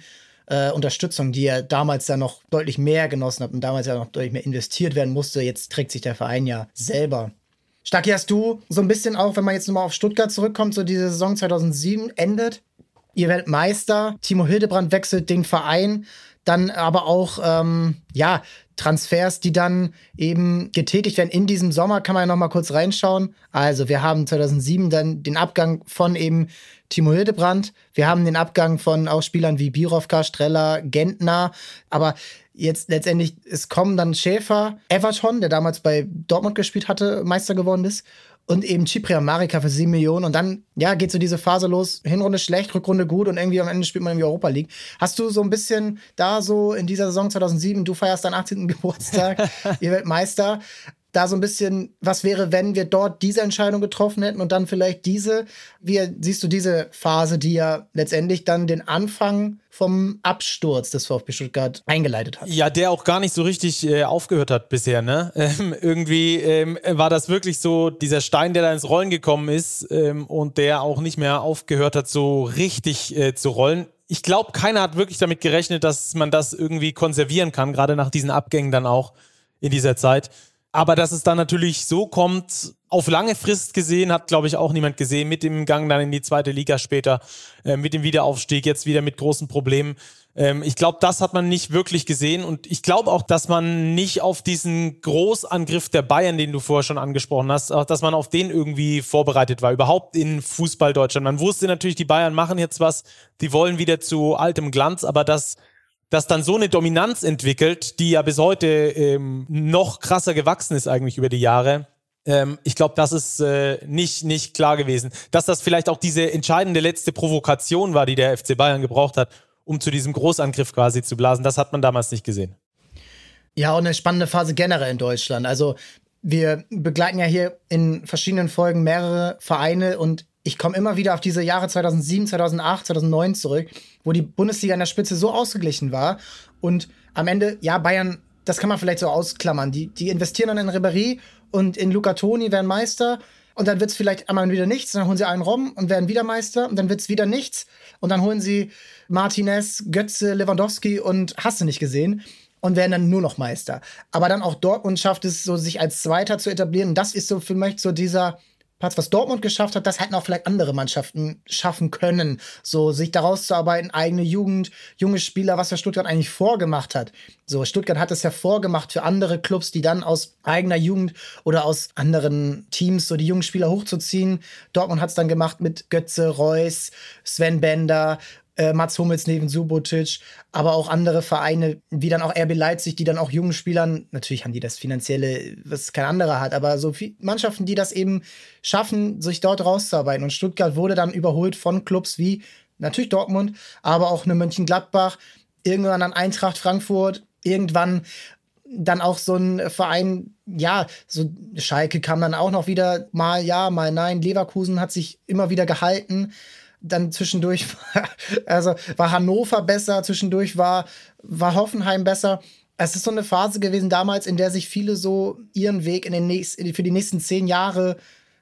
äh, Unterstützung, die er damals ja noch deutlich mehr genossen hat und damals ja noch deutlich mehr investiert werden musste. Jetzt trägt sich der Verein ja selber. Stacki, hast du so ein bisschen auch, wenn man jetzt nochmal auf Stuttgart zurückkommt, so diese Saison 2007 endet, ihr werdet Meister, Timo Hildebrand wechselt den Verein, dann aber auch, ähm, ja, Transfers, die dann eben getätigt werden. In diesem Sommer kann man ja noch mal kurz reinschauen. Also wir haben 2007 dann den Abgang von eben Timo Hildebrand. Wir haben den Abgang von auch Spielern wie Birovka, Streller, Gentner. Aber jetzt letztendlich, es kommen dann Schäfer, Everton, der damals bei Dortmund gespielt hatte, Meister geworden ist und eben Ciprian Marika für 7 Millionen. Und dann, ja, geht so diese Phase los. Hinrunde schlecht, Rückrunde gut und irgendwie am Ende spielt man in die Europa League. Hast du so ein bisschen da so in dieser Saison 2007, du feierst deinen 18. Geburtstag, ihr werdet Meister, da so ein bisschen, was wäre, wenn wir dort diese Entscheidung getroffen hätten und dann vielleicht diese? Wie siehst du diese Phase, die ja letztendlich dann den Anfang vom Absturz des VfB Stuttgart eingeleitet hat? Ja, der auch gar nicht so richtig äh, aufgehört hat bisher, ne? Ähm, irgendwie ähm, war das wirklich so dieser Stein, der da ins Rollen gekommen ist ähm, und der auch nicht mehr aufgehört hat, so richtig äh, zu rollen ich glaube, keiner hat wirklich damit gerechnet, dass man das irgendwie konservieren kann, gerade nach diesen Abgängen dann auch in dieser Zeit. Aber dass es dann natürlich so kommt, auf lange Frist gesehen, hat, glaube ich, auch niemand gesehen, mit dem Gang dann in die zweite Liga später, äh, mit dem Wiederaufstieg, jetzt wieder mit großen Problemen. Ähm, ich glaube, das hat man nicht wirklich gesehen. Und ich glaube auch, dass man nicht auf diesen Großangriff der Bayern, den du vorher schon angesprochen hast, dass man auf den irgendwie vorbereitet war, überhaupt in Fußball Deutschland. Man wusste natürlich, die Bayern machen jetzt was, die wollen wieder zu altem Glanz, aber das das dann so eine Dominanz entwickelt, die ja bis heute ähm, noch krasser gewachsen ist eigentlich über die Jahre. Ähm, ich glaube, das ist äh, nicht, nicht klar gewesen. Dass das vielleicht auch diese entscheidende letzte Provokation war, die der FC Bayern gebraucht hat, um zu diesem Großangriff quasi zu blasen, das hat man damals nicht gesehen. Ja, und eine spannende Phase generell in Deutschland. Also wir begleiten ja hier in verschiedenen Folgen mehrere Vereine und ich komme immer wieder auf diese Jahre 2007, 2008, 2009 zurück, wo die Bundesliga in der Spitze so ausgeglichen war und am Ende, ja, Bayern, das kann man vielleicht so ausklammern. Die, die investieren dann in Ribéry und in Luca Toni werden Meister und dann wird es vielleicht einmal wieder nichts, dann holen sie einen Rom und werden wieder Meister und dann wird es wieder nichts und dann holen sie Martinez, Götze, Lewandowski und hast du nicht gesehen und werden dann nur noch Meister. Aber dann auch Dortmund schafft es so, sich als Zweiter zu etablieren. Und das ist so für mich so dieser Platz, was Dortmund geschafft hat, das hätten auch vielleicht andere Mannschaften schaffen können. So, sich daraus zu arbeiten, eigene Jugend, junge Spieler, was ja Stuttgart eigentlich vorgemacht hat. So, Stuttgart hat es ja vorgemacht für andere Clubs, die dann aus eigener Jugend oder aus anderen Teams so die jungen Spieler hochzuziehen. Dortmund hat es dann gemacht mit Götze, Reus, Sven Bender, äh, Mats Hummels neben Subotic, aber auch andere Vereine, wie dann auch RB Leipzig, die dann auch jungen Spielern, natürlich haben die das finanzielle, was kein anderer hat, aber so viele Mannschaften, die das eben schaffen, sich dort rauszuarbeiten. Und Stuttgart wurde dann überholt von Clubs wie natürlich Dortmund, aber auch eine Mönchengladbach, irgendwann dann Eintracht Frankfurt, irgendwann dann auch so ein Verein, ja, so Schalke kam dann auch noch wieder mal ja, mal nein. Leverkusen hat sich immer wieder gehalten dann zwischendurch, also war Hannover besser, zwischendurch war, war Hoffenheim besser. Es ist so eine Phase gewesen damals, in der sich viele so ihren Weg in den nächsten, für die nächsten zehn Jahre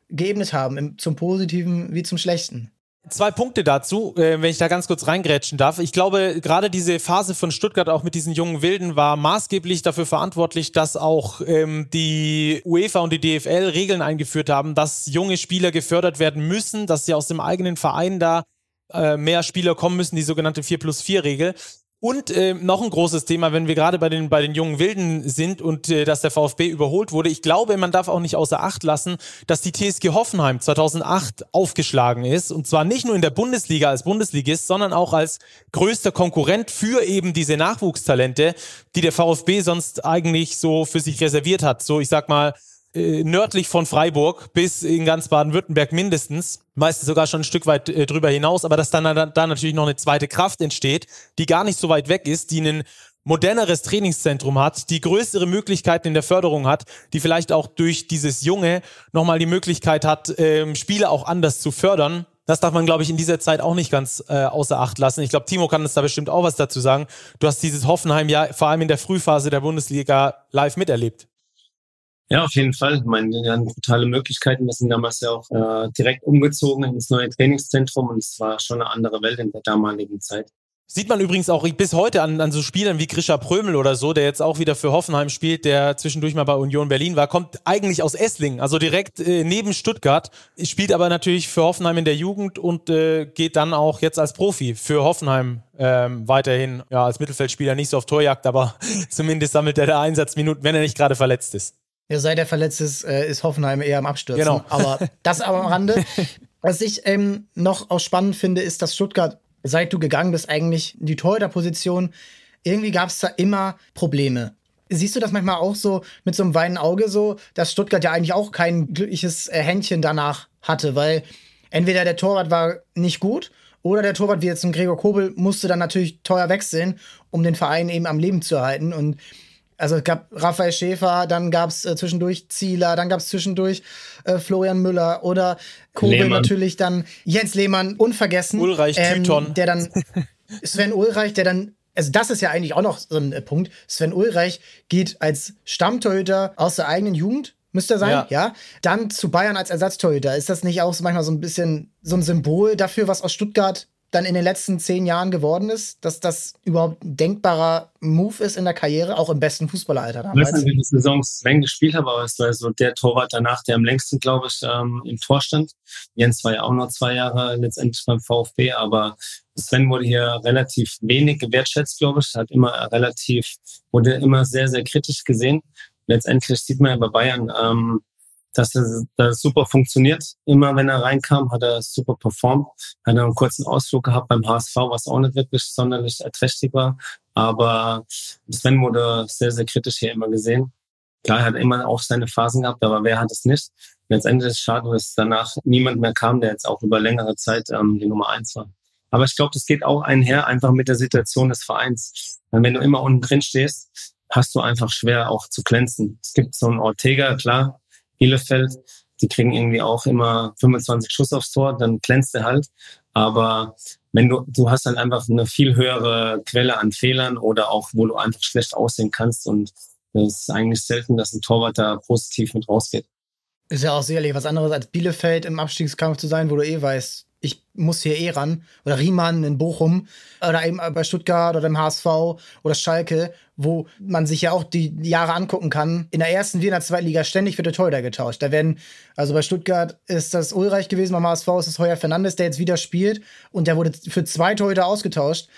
geebnet haben, zum Positiven wie zum Schlechten. Zwei Punkte dazu, äh, wenn ich da ganz kurz reingrätschen darf. Ich glaube, gerade diese Phase von Stuttgart auch mit diesen jungen Wilden war maßgeblich dafür verantwortlich, dass auch ähm, die UEFA und die DFL Regeln eingeführt haben, dass junge Spieler gefördert werden müssen, dass sie aus dem eigenen Verein da äh, mehr Spieler kommen müssen, die sogenannte 4 plus 4 Regel. Und äh, noch ein großes Thema, wenn wir gerade bei den, bei den jungen Wilden sind und äh, dass der VfB überholt wurde. Ich glaube, man darf auch nicht außer Acht lassen, dass die TSG Hoffenheim 2008 aufgeschlagen ist. Und zwar nicht nur in der Bundesliga als Bundesligist, sondern auch als größter Konkurrent für eben diese Nachwuchstalente, die der VfB sonst eigentlich so für sich reserviert hat. So, ich sag mal, äh, nördlich von Freiburg bis in ganz Baden-Württemberg mindestens, meistens sogar schon ein Stück weit äh, drüber hinaus, aber dass dann da natürlich noch eine zweite Kraft entsteht, die gar nicht so weit weg ist, die ein moderneres Trainingszentrum hat, die größere Möglichkeiten in der Förderung hat, die vielleicht auch durch dieses Junge nochmal die Möglichkeit hat, ähm, Spiele auch anders zu fördern. Das darf man, glaube ich, in dieser Zeit auch nicht ganz äh, außer Acht lassen. Ich glaube, Timo kann uns da bestimmt auch was dazu sagen. Du hast dieses Hoffenheim ja vor allem in der Frühphase der Bundesliga live miterlebt. Ja, auf jeden Fall. Ich meine, wir hatten totale Möglichkeiten. Wir sind damals ja auch äh, direkt umgezogen ins neue Trainingszentrum und es war schon eine andere Welt in der damaligen Zeit. Sieht man übrigens auch bis heute an, an so Spielern wie Grisha Prömel oder so, der jetzt auch wieder für Hoffenheim spielt, der zwischendurch mal bei Union Berlin war, kommt eigentlich aus Esslingen, also direkt äh, neben Stuttgart, spielt aber natürlich für Hoffenheim in der Jugend und äh, geht dann auch jetzt als Profi für Hoffenheim ähm, weiterhin, ja, als Mittelfeldspieler nicht so auf Torjagd, aber zumindest sammelt er da Einsatzminuten, wenn er nicht gerade verletzt ist. Ja, seit er verletzt ist, äh, ist Hoffenheim eher am Abstürzen. Genau. Aber das aber am Rande. Was ich ähm, noch auch spannend finde, ist, dass Stuttgart, seit du gegangen bist, eigentlich die Torhüterposition, irgendwie gab es da immer Probleme. Siehst du das manchmal auch so mit so einem weinen Auge so, dass Stuttgart ja eigentlich auch kein glückliches äh, Händchen danach hatte, weil entweder der Torwart war nicht gut oder der Torwart, wie jetzt ein Gregor Kobel, musste dann natürlich teuer wechseln, um den Verein eben am Leben zu erhalten. Und also es gab Raphael Schäfer, dann gab es äh, zwischendurch Zieler, dann gab es zwischendurch äh, Florian Müller oder Kobel natürlich dann Jens Lehmann unvergessen. Ulreich ähm, Tüton. Der dann Sven Ulreich, der dann also das ist ja eigentlich auch noch so ein äh, Punkt. Sven Ulreich geht als Stammtorhüter aus der eigenen Jugend Müsste er sein, ja. ja. Dann zu Bayern als Ersatztorhüter. Ist das nicht auch so manchmal so ein bisschen so ein Symbol dafür, was aus Stuttgart dann in den letzten zehn Jahren geworden ist, dass das überhaupt ein denkbarer Move ist in der Karriere, auch im besten Fußballeralter damals. Ich weiß nicht, wie viele Saisons Sven gespielt habe, aber es war so der Torwart danach, der am längsten, glaube ich, ähm, im Tor stand. Jens war ja auch noch zwei Jahre letztendlich beim VfB, aber Sven wurde hier relativ wenig gewertschätzt, glaube ich. Hat immer relativ, wurde immer sehr, sehr kritisch gesehen. Letztendlich sieht man ja bei Bayern, ähm, dass das, das super funktioniert. Immer wenn er reinkam, hat er super performt. Hat er einen kurzen Ausflug gehabt beim HSV, was auch nicht wirklich sonderlich erträchtig war. Aber Sven wurde sehr, sehr kritisch hier immer gesehen. Klar, er hat immer auch seine Phasen gehabt, aber wer hat es nicht? Letztendlich ist schade, dass danach niemand mehr kam, der jetzt auch über längere Zeit ähm, die Nummer eins war. Aber ich glaube, das geht auch einher einfach mit der Situation des Vereins. Weil wenn du immer unten drin stehst, hast du einfach schwer auch zu glänzen. Es gibt so einen Ortega, klar, Bielefeld, die kriegen irgendwie auch immer 25 Schuss aufs Tor, dann glänzt er halt. Aber wenn du, du hast dann einfach eine viel höhere Quelle an Fehlern oder auch, wo du einfach schlecht aussehen kannst und es ist eigentlich selten, dass ein Torwart da positiv mit rausgeht. Ist ja auch sicherlich was anderes als Bielefeld im Abstiegskampf zu sein, wo du eh weißt, ich muss hier eh ran. Oder Riemann in Bochum oder eben bei Stuttgart oder im HSV oder Schalke, wo man sich ja auch die Jahre angucken kann. In der ersten wie in der zweiten Liga ständig wird der Torhüter getauscht. Da werden, also bei Stuttgart ist das Ulreich gewesen, beim HSV ist es Heuer Fernandes, der jetzt wieder spielt und der wurde für zwei Torhüter ausgetauscht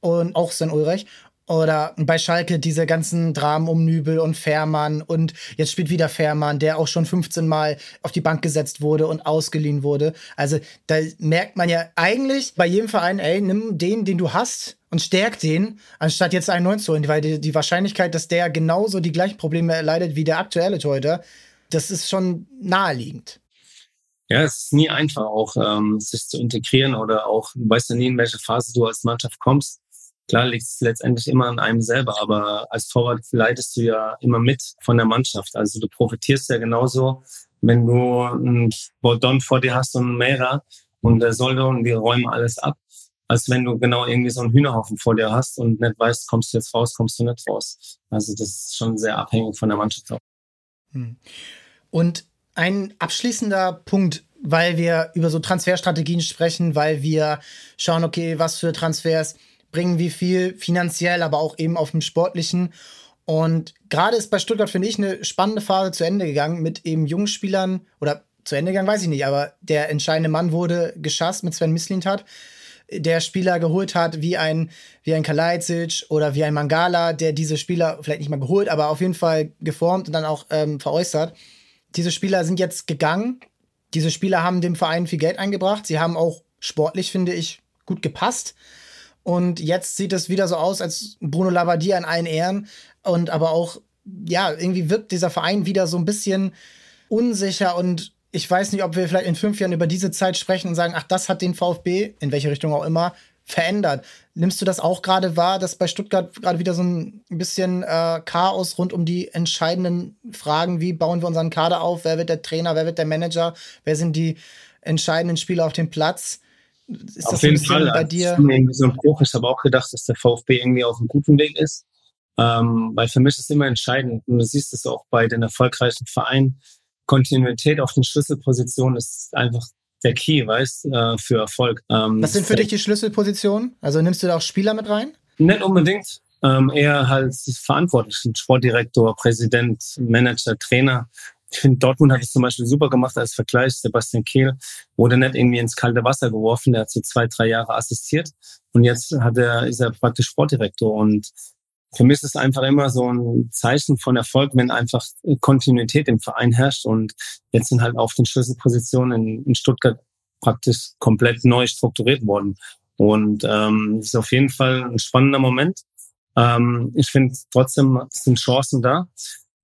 und auch Sven Ulreich. Oder bei Schalke diese ganzen Dramen um Nübel und Fährmann und jetzt spielt wieder Fährmann, der auch schon 15 Mal auf die Bank gesetzt wurde und ausgeliehen wurde. Also da merkt man ja eigentlich bei jedem Verein, ey, nimm den, den du hast und stärk den, anstatt jetzt einen neuen zu holen, weil die, die Wahrscheinlichkeit, dass der genauso die gleichen Probleme erleidet wie der aktuelle Torhüter, das ist schon naheliegend. Ja, es ist nie einfach auch, ähm, sich zu integrieren oder auch, du weißt ja nie, in welche Phase du als Mannschaft kommst. Klar liegt es letztendlich immer an einem selber, aber als Torwart leitest du ja immer mit von der Mannschaft. Also du profitierst ja genauso, wenn du einen Bordon vor dir hast und einen Mera und der Soldo und wir räumen alles ab, als wenn du genau irgendwie so einen Hühnerhaufen vor dir hast und nicht weißt, kommst du jetzt raus, kommst du nicht raus. Also das ist schon sehr abhängig von der Mannschaft. Hm. Und ein abschließender Punkt, weil wir über so Transferstrategien sprechen, weil wir schauen, okay, was für Transfers bringen wie viel finanziell, aber auch eben auf dem sportlichen. Und gerade ist bei Stuttgart, finde ich, eine spannende Phase zu Ende gegangen mit eben jungen Spielern oder zu Ende gegangen, weiß ich nicht, aber der entscheidende Mann wurde geschasst mit Sven Mislintat, der Spieler geholt hat, wie ein, wie ein Kalajdzic oder wie ein Mangala, der diese Spieler vielleicht nicht mal geholt, aber auf jeden Fall geformt und dann auch ähm, veräußert. Diese Spieler sind jetzt gegangen. Diese Spieler haben dem Verein viel Geld eingebracht. Sie haben auch sportlich, finde ich, gut gepasst. Und jetzt sieht es wieder so aus, als Bruno Labbadia in allen Ehren. Und aber auch, ja, irgendwie wirkt dieser Verein wieder so ein bisschen unsicher. Und ich weiß nicht, ob wir vielleicht in fünf Jahren über diese Zeit sprechen und sagen, ach, das hat den VfB, in welche Richtung auch immer, verändert. Nimmst du das auch gerade wahr, dass bei Stuttgart gerade wieder so ein bisschen äh, Chaos rund um die entscheidenden Fragen, wie bauen wir unseren Kader auf, wer wird der Trainer, wer wird der Manager, wer sind die entscheidenden Spieler auf dem Platz? Ist auf jeden Fall. Bei dir? Irgendwie so ein Bruch. Ich habe auch gedacht, dass der VfB irgendwie auf einem guten Weg ist. Ähm, weil für mich ist immer entscheidend, und du siehst es auch bei den erfolgreichen Vereinen, Kontinuität auf den Schlüsselpositionen ist einfach der Key, weißt, äh, für Erfolg. Ähm, Was sind für dich die Schlüsselpositionen? Also nimmst du da auch Spieler mit rein? Nicht unbedingt. Ähm, eher halt verantwortlich, Sportdirektor, Präsident, Manager, Trainer ich finde, Dortmund hat es zum Beispiel super gemacht als Vergleich. Sebastian Kehl wurde nicht irgendwie ins kalte Wasser geworfen. Der hat so zwei, drei Jahre assistiert. Und jetzt hat er, ist er praktisch Sportdirektor. Und für mich ist es einfach immer so ein Zeichen von Erfolg, wenn einfach Kontinuität im Verein herrscht. Und jetzt sind halt auf den Schlüsselpositionen in, in Stuttgart praktisch komplett neu strukturiert worden. Und ähm, ist auf jeden Fall ein spannender Moment. Ähm, ich finde trotzdem sind Chancen da.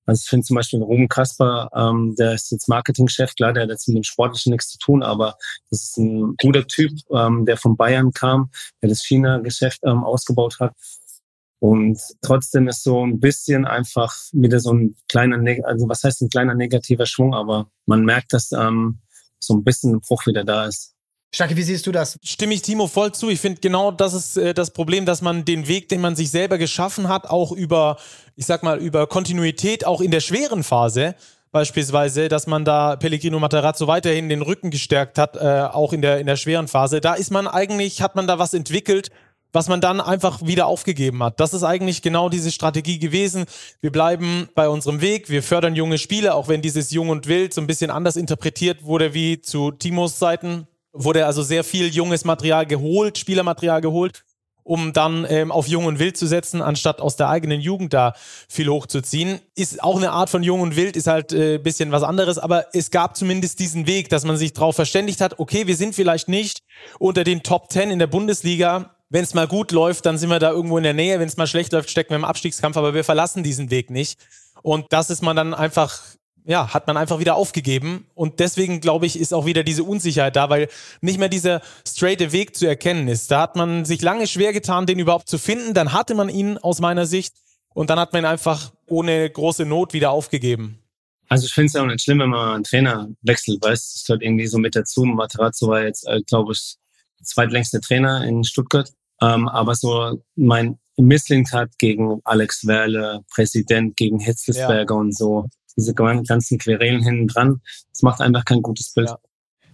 Also ich finde zum Beispiel Ruben Kasper, ähm, der ist jetzt Marketingchef, klar, der hat jetzt mit dem Sportlichen nichts zu tun, aber das ist ein guter Typ, ähm, der von Bayern kam, der das China-Geschäft ähm, ausgebaut hat. Und trotzdem ist so ein bisschen einfach wieder so ein kleiner, also was heißt ein kleiner negativer Schwung, aber man merkt, dass ähm, so ein bisschen ein Bruch wieder da ist. Stacke, wie siehst du das? Stimme ich Timo voll zu. Ich finde genau das ist äh, das Problem, dass man den Weg, den man sich selber geschaffen hat, auch über, ich sag mal, über Kontinuität, auch in der schweren Phase, beispielsweise, dass man da Pellegrino Materazzo weiterhin den Rücken gestärkt hat, äh, auch in der, in der schweren Phase. Da ist man eigentlich, hat man da was entwickelt, was man dann einfach wieder aufgegeben hat. Das ist eigentlich genau diese Strategie gewesen. Wir bleiben bei unserem Weg, wir fördern junge Spieler, auch wenn dieses Jung und Wild so ein bisschen anders interpretiert wurde wie zu Timos Zeiten wurde also sehr viel junges Material geholt, Spielermaterial geholt, um dann ähm, auf Jung und Wild zu setzen, anstatt aus der eigenen Jugend da viel hochzuziehen. Ist auch eine Art von Jung und Wild, ist halt ein äh, bisschen was anderes, aber es gab zumindest diesen Weg, dass man sich darauf verständigt hat, okay, wir sind vielleicht nicht unter den Top 10 in der Bundesliga, wenn es mal gut läuft, dann sind wir da irgendwo in der Nähe. Wenn es mal schlecht läuft, stecken wir im Abstiegskampf, aber wir verlassen diesen Weg nicht. Und das ist man dann einfach ja, hat man einfach wieder aufgegeben. Und deswegen, glaube ich, ist auch wieder diese Unsicherheit da, weil nicht mehr dieser straighte Weg zu erkennen ist. Da hat man sich lange schwer getan, den überhaupt zu finden. Dann hatte man ihn aus meiner Sicht und dann hat man ihn einfach ohne große Not wieder aufgegeben. Also ich finde es ja auch nicht schlimm, wenn man einen Trainer wechselt, weißt du, das gehört irgendwie so mit dazu. Materazzo war jetzt, äh, glaube ich, zweitlängste Trainer in Stuttgart. Ähm, aber so mein Misslintat gegen Alex Werle, Präsident gegen Hitzelsberger ja. und so, diese ganzen Querelen hinten dran, das macht einfach kein gutes Bild. Ja.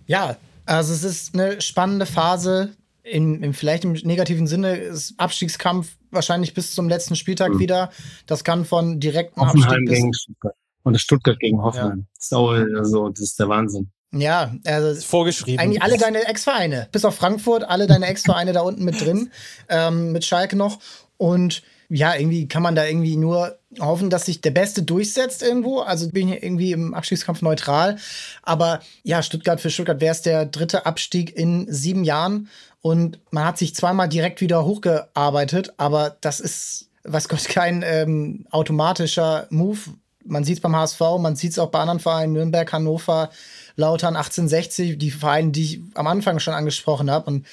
ja, also es ist eine spannende Phase, in, in, vielleicht im negativen Sinne ist Abstiegskampf wahrscheinlich bis zum letzten Spieltag mhm. wieder. Das kann von direktem Hoffenheim Abstieg gegen Stuttgart. Und Stuttgart gegen Hoffenheim. Ja. Das, ist auch, also, das ist der Wahnsinn. Ja, also ist vorgeschrieben. Eigentlich alle deine Ex-Vereine, bis auf Frankfurt, alle deine Ex-Vereine da unten mit drin, ähm, mit Schalke noch. Und ja, irgendwie kann man da irgendwie nur hoffen, dass sich der Beste durchsetzt irgendwo. Also bin ich irgendwie im Abstiegskampf neutral. Aber ja, Stuttgart für Stuttgart wäre es der dritte Abstieg in sieben Jahren. Und man hat sich zweimal direkt wieder hochgearbeitet, aber das ist, was Gott, kein ähm, automatischer Move. Man sieht es beim HSV, man sieht es auch bei anderen Vereinen, Nürnberg, Hannover, Lautern 1860, die Vereine, die ich am Anfang schon angesprochen habe. Und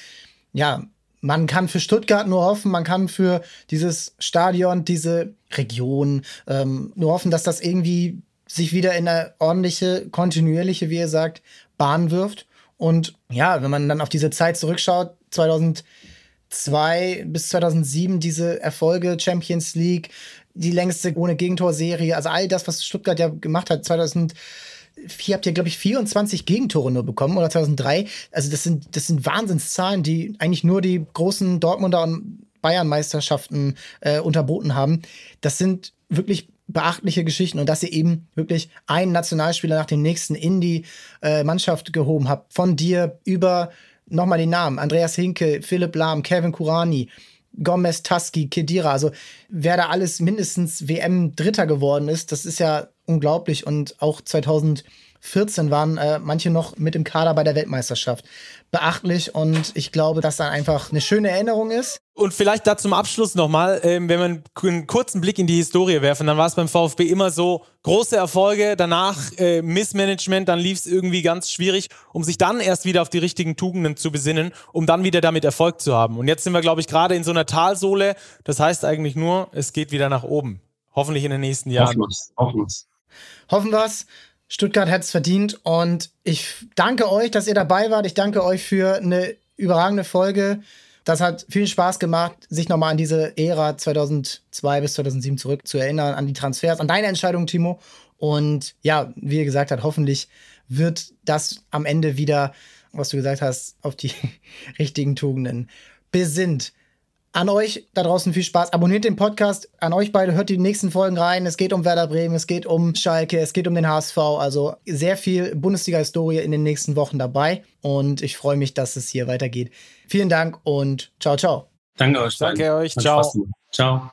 ja, man kann für Stuttgart nur hoffen, man kann für dieses Stadion, diese Region ähm, nur hoffen, dass das irgendwie sich wieder in eine ordentliche, kontinuierliche, wie ihr sagt, Bahn wirft. Und ja, wenn man dann auf diese Zeit zurückschaut, 2002 bis 2007 diese Erfolge, Champions League, die längste ohne Gegentor-Serie, also all das, was Stuttgart ja gemacht hat, 2000 vier habt ihr, glaube ich, 24 Gegentore nur bekommen oder 2003. Also das sind, das sind Wahnsinnszahlen, die eigentlich nur die großen Dortmunder und Bayern-Meisterschaften äh, unterboten haben. Das sind wirklich beachtliche Geschichten und dass ihr eben wirklich einen Nationalspieler nach dem nächsten in die äh, Mannschaft gehoben habt. Von dir über nochmal die Namen. Andreas Hinke, Philipp Lahm, Kevin Kurani, Gomez, Tusky, Kedira. Also wer da alles mindestens WM Dritter geworden ist, das ist ja unglaublich. Und auch 2014 waren äh, manche noch mit im Kader bei der Weltmeisterschaft. Beachtlich und ich glaube, dass dann einfach eine schöne Erinnerung ist. Und vielleicht da zum Abschluss nochmal, ähm, wenn wir einen kurzen Blick in die Historie werfen, dann war es beim VfB immer so, große Erfolge, danach äh, Missmanagement, dann lief es irgendwie ganz schwierig, um sich dann erst wieder auf die richtigen Tugenden zu besinnen, um dann wieder damit Erfolg zu haben. Und jetzt sind wir, glaube ich, gerade in so einer Talsohle. Das heißt eigentlich nur, es geht wieder nach oben. Hoffentlich in den nächsten Jahren. Hoffen wir's. Hoffen wir's hoffen wir es. Stuttgart hat es verdient und ich danke euch, dass ihr dabei wart. Ich danke euch für eine überragende Folge. Das hat viel Spaß gemacht, sich nochmal an diese Ära 2002 bis 2007 zurück zu erinnern, an die Transfers, an deine Entscheidung, Timo. Und ja, wie ihr gesagt habt, hoffentlich wird das am Ende wieder, was du gesagt hast, auf die richtigen Tugenden besinnt. An euch da draußen viel Spaß. Abonniert den Podcast. An euch beide hört die nächsten Folgen rein. Es geht um Werder Bremen, es geht um Schalke, es geht um den HSV. Also sehr viel Bundesliga-Historie in den nächsten Wochen dabei. Und ich freue mich, dass es hier weitergeht. Vielen Dank und ciao, ciao. Danke euch. Danke euch. Ciao. Ciao.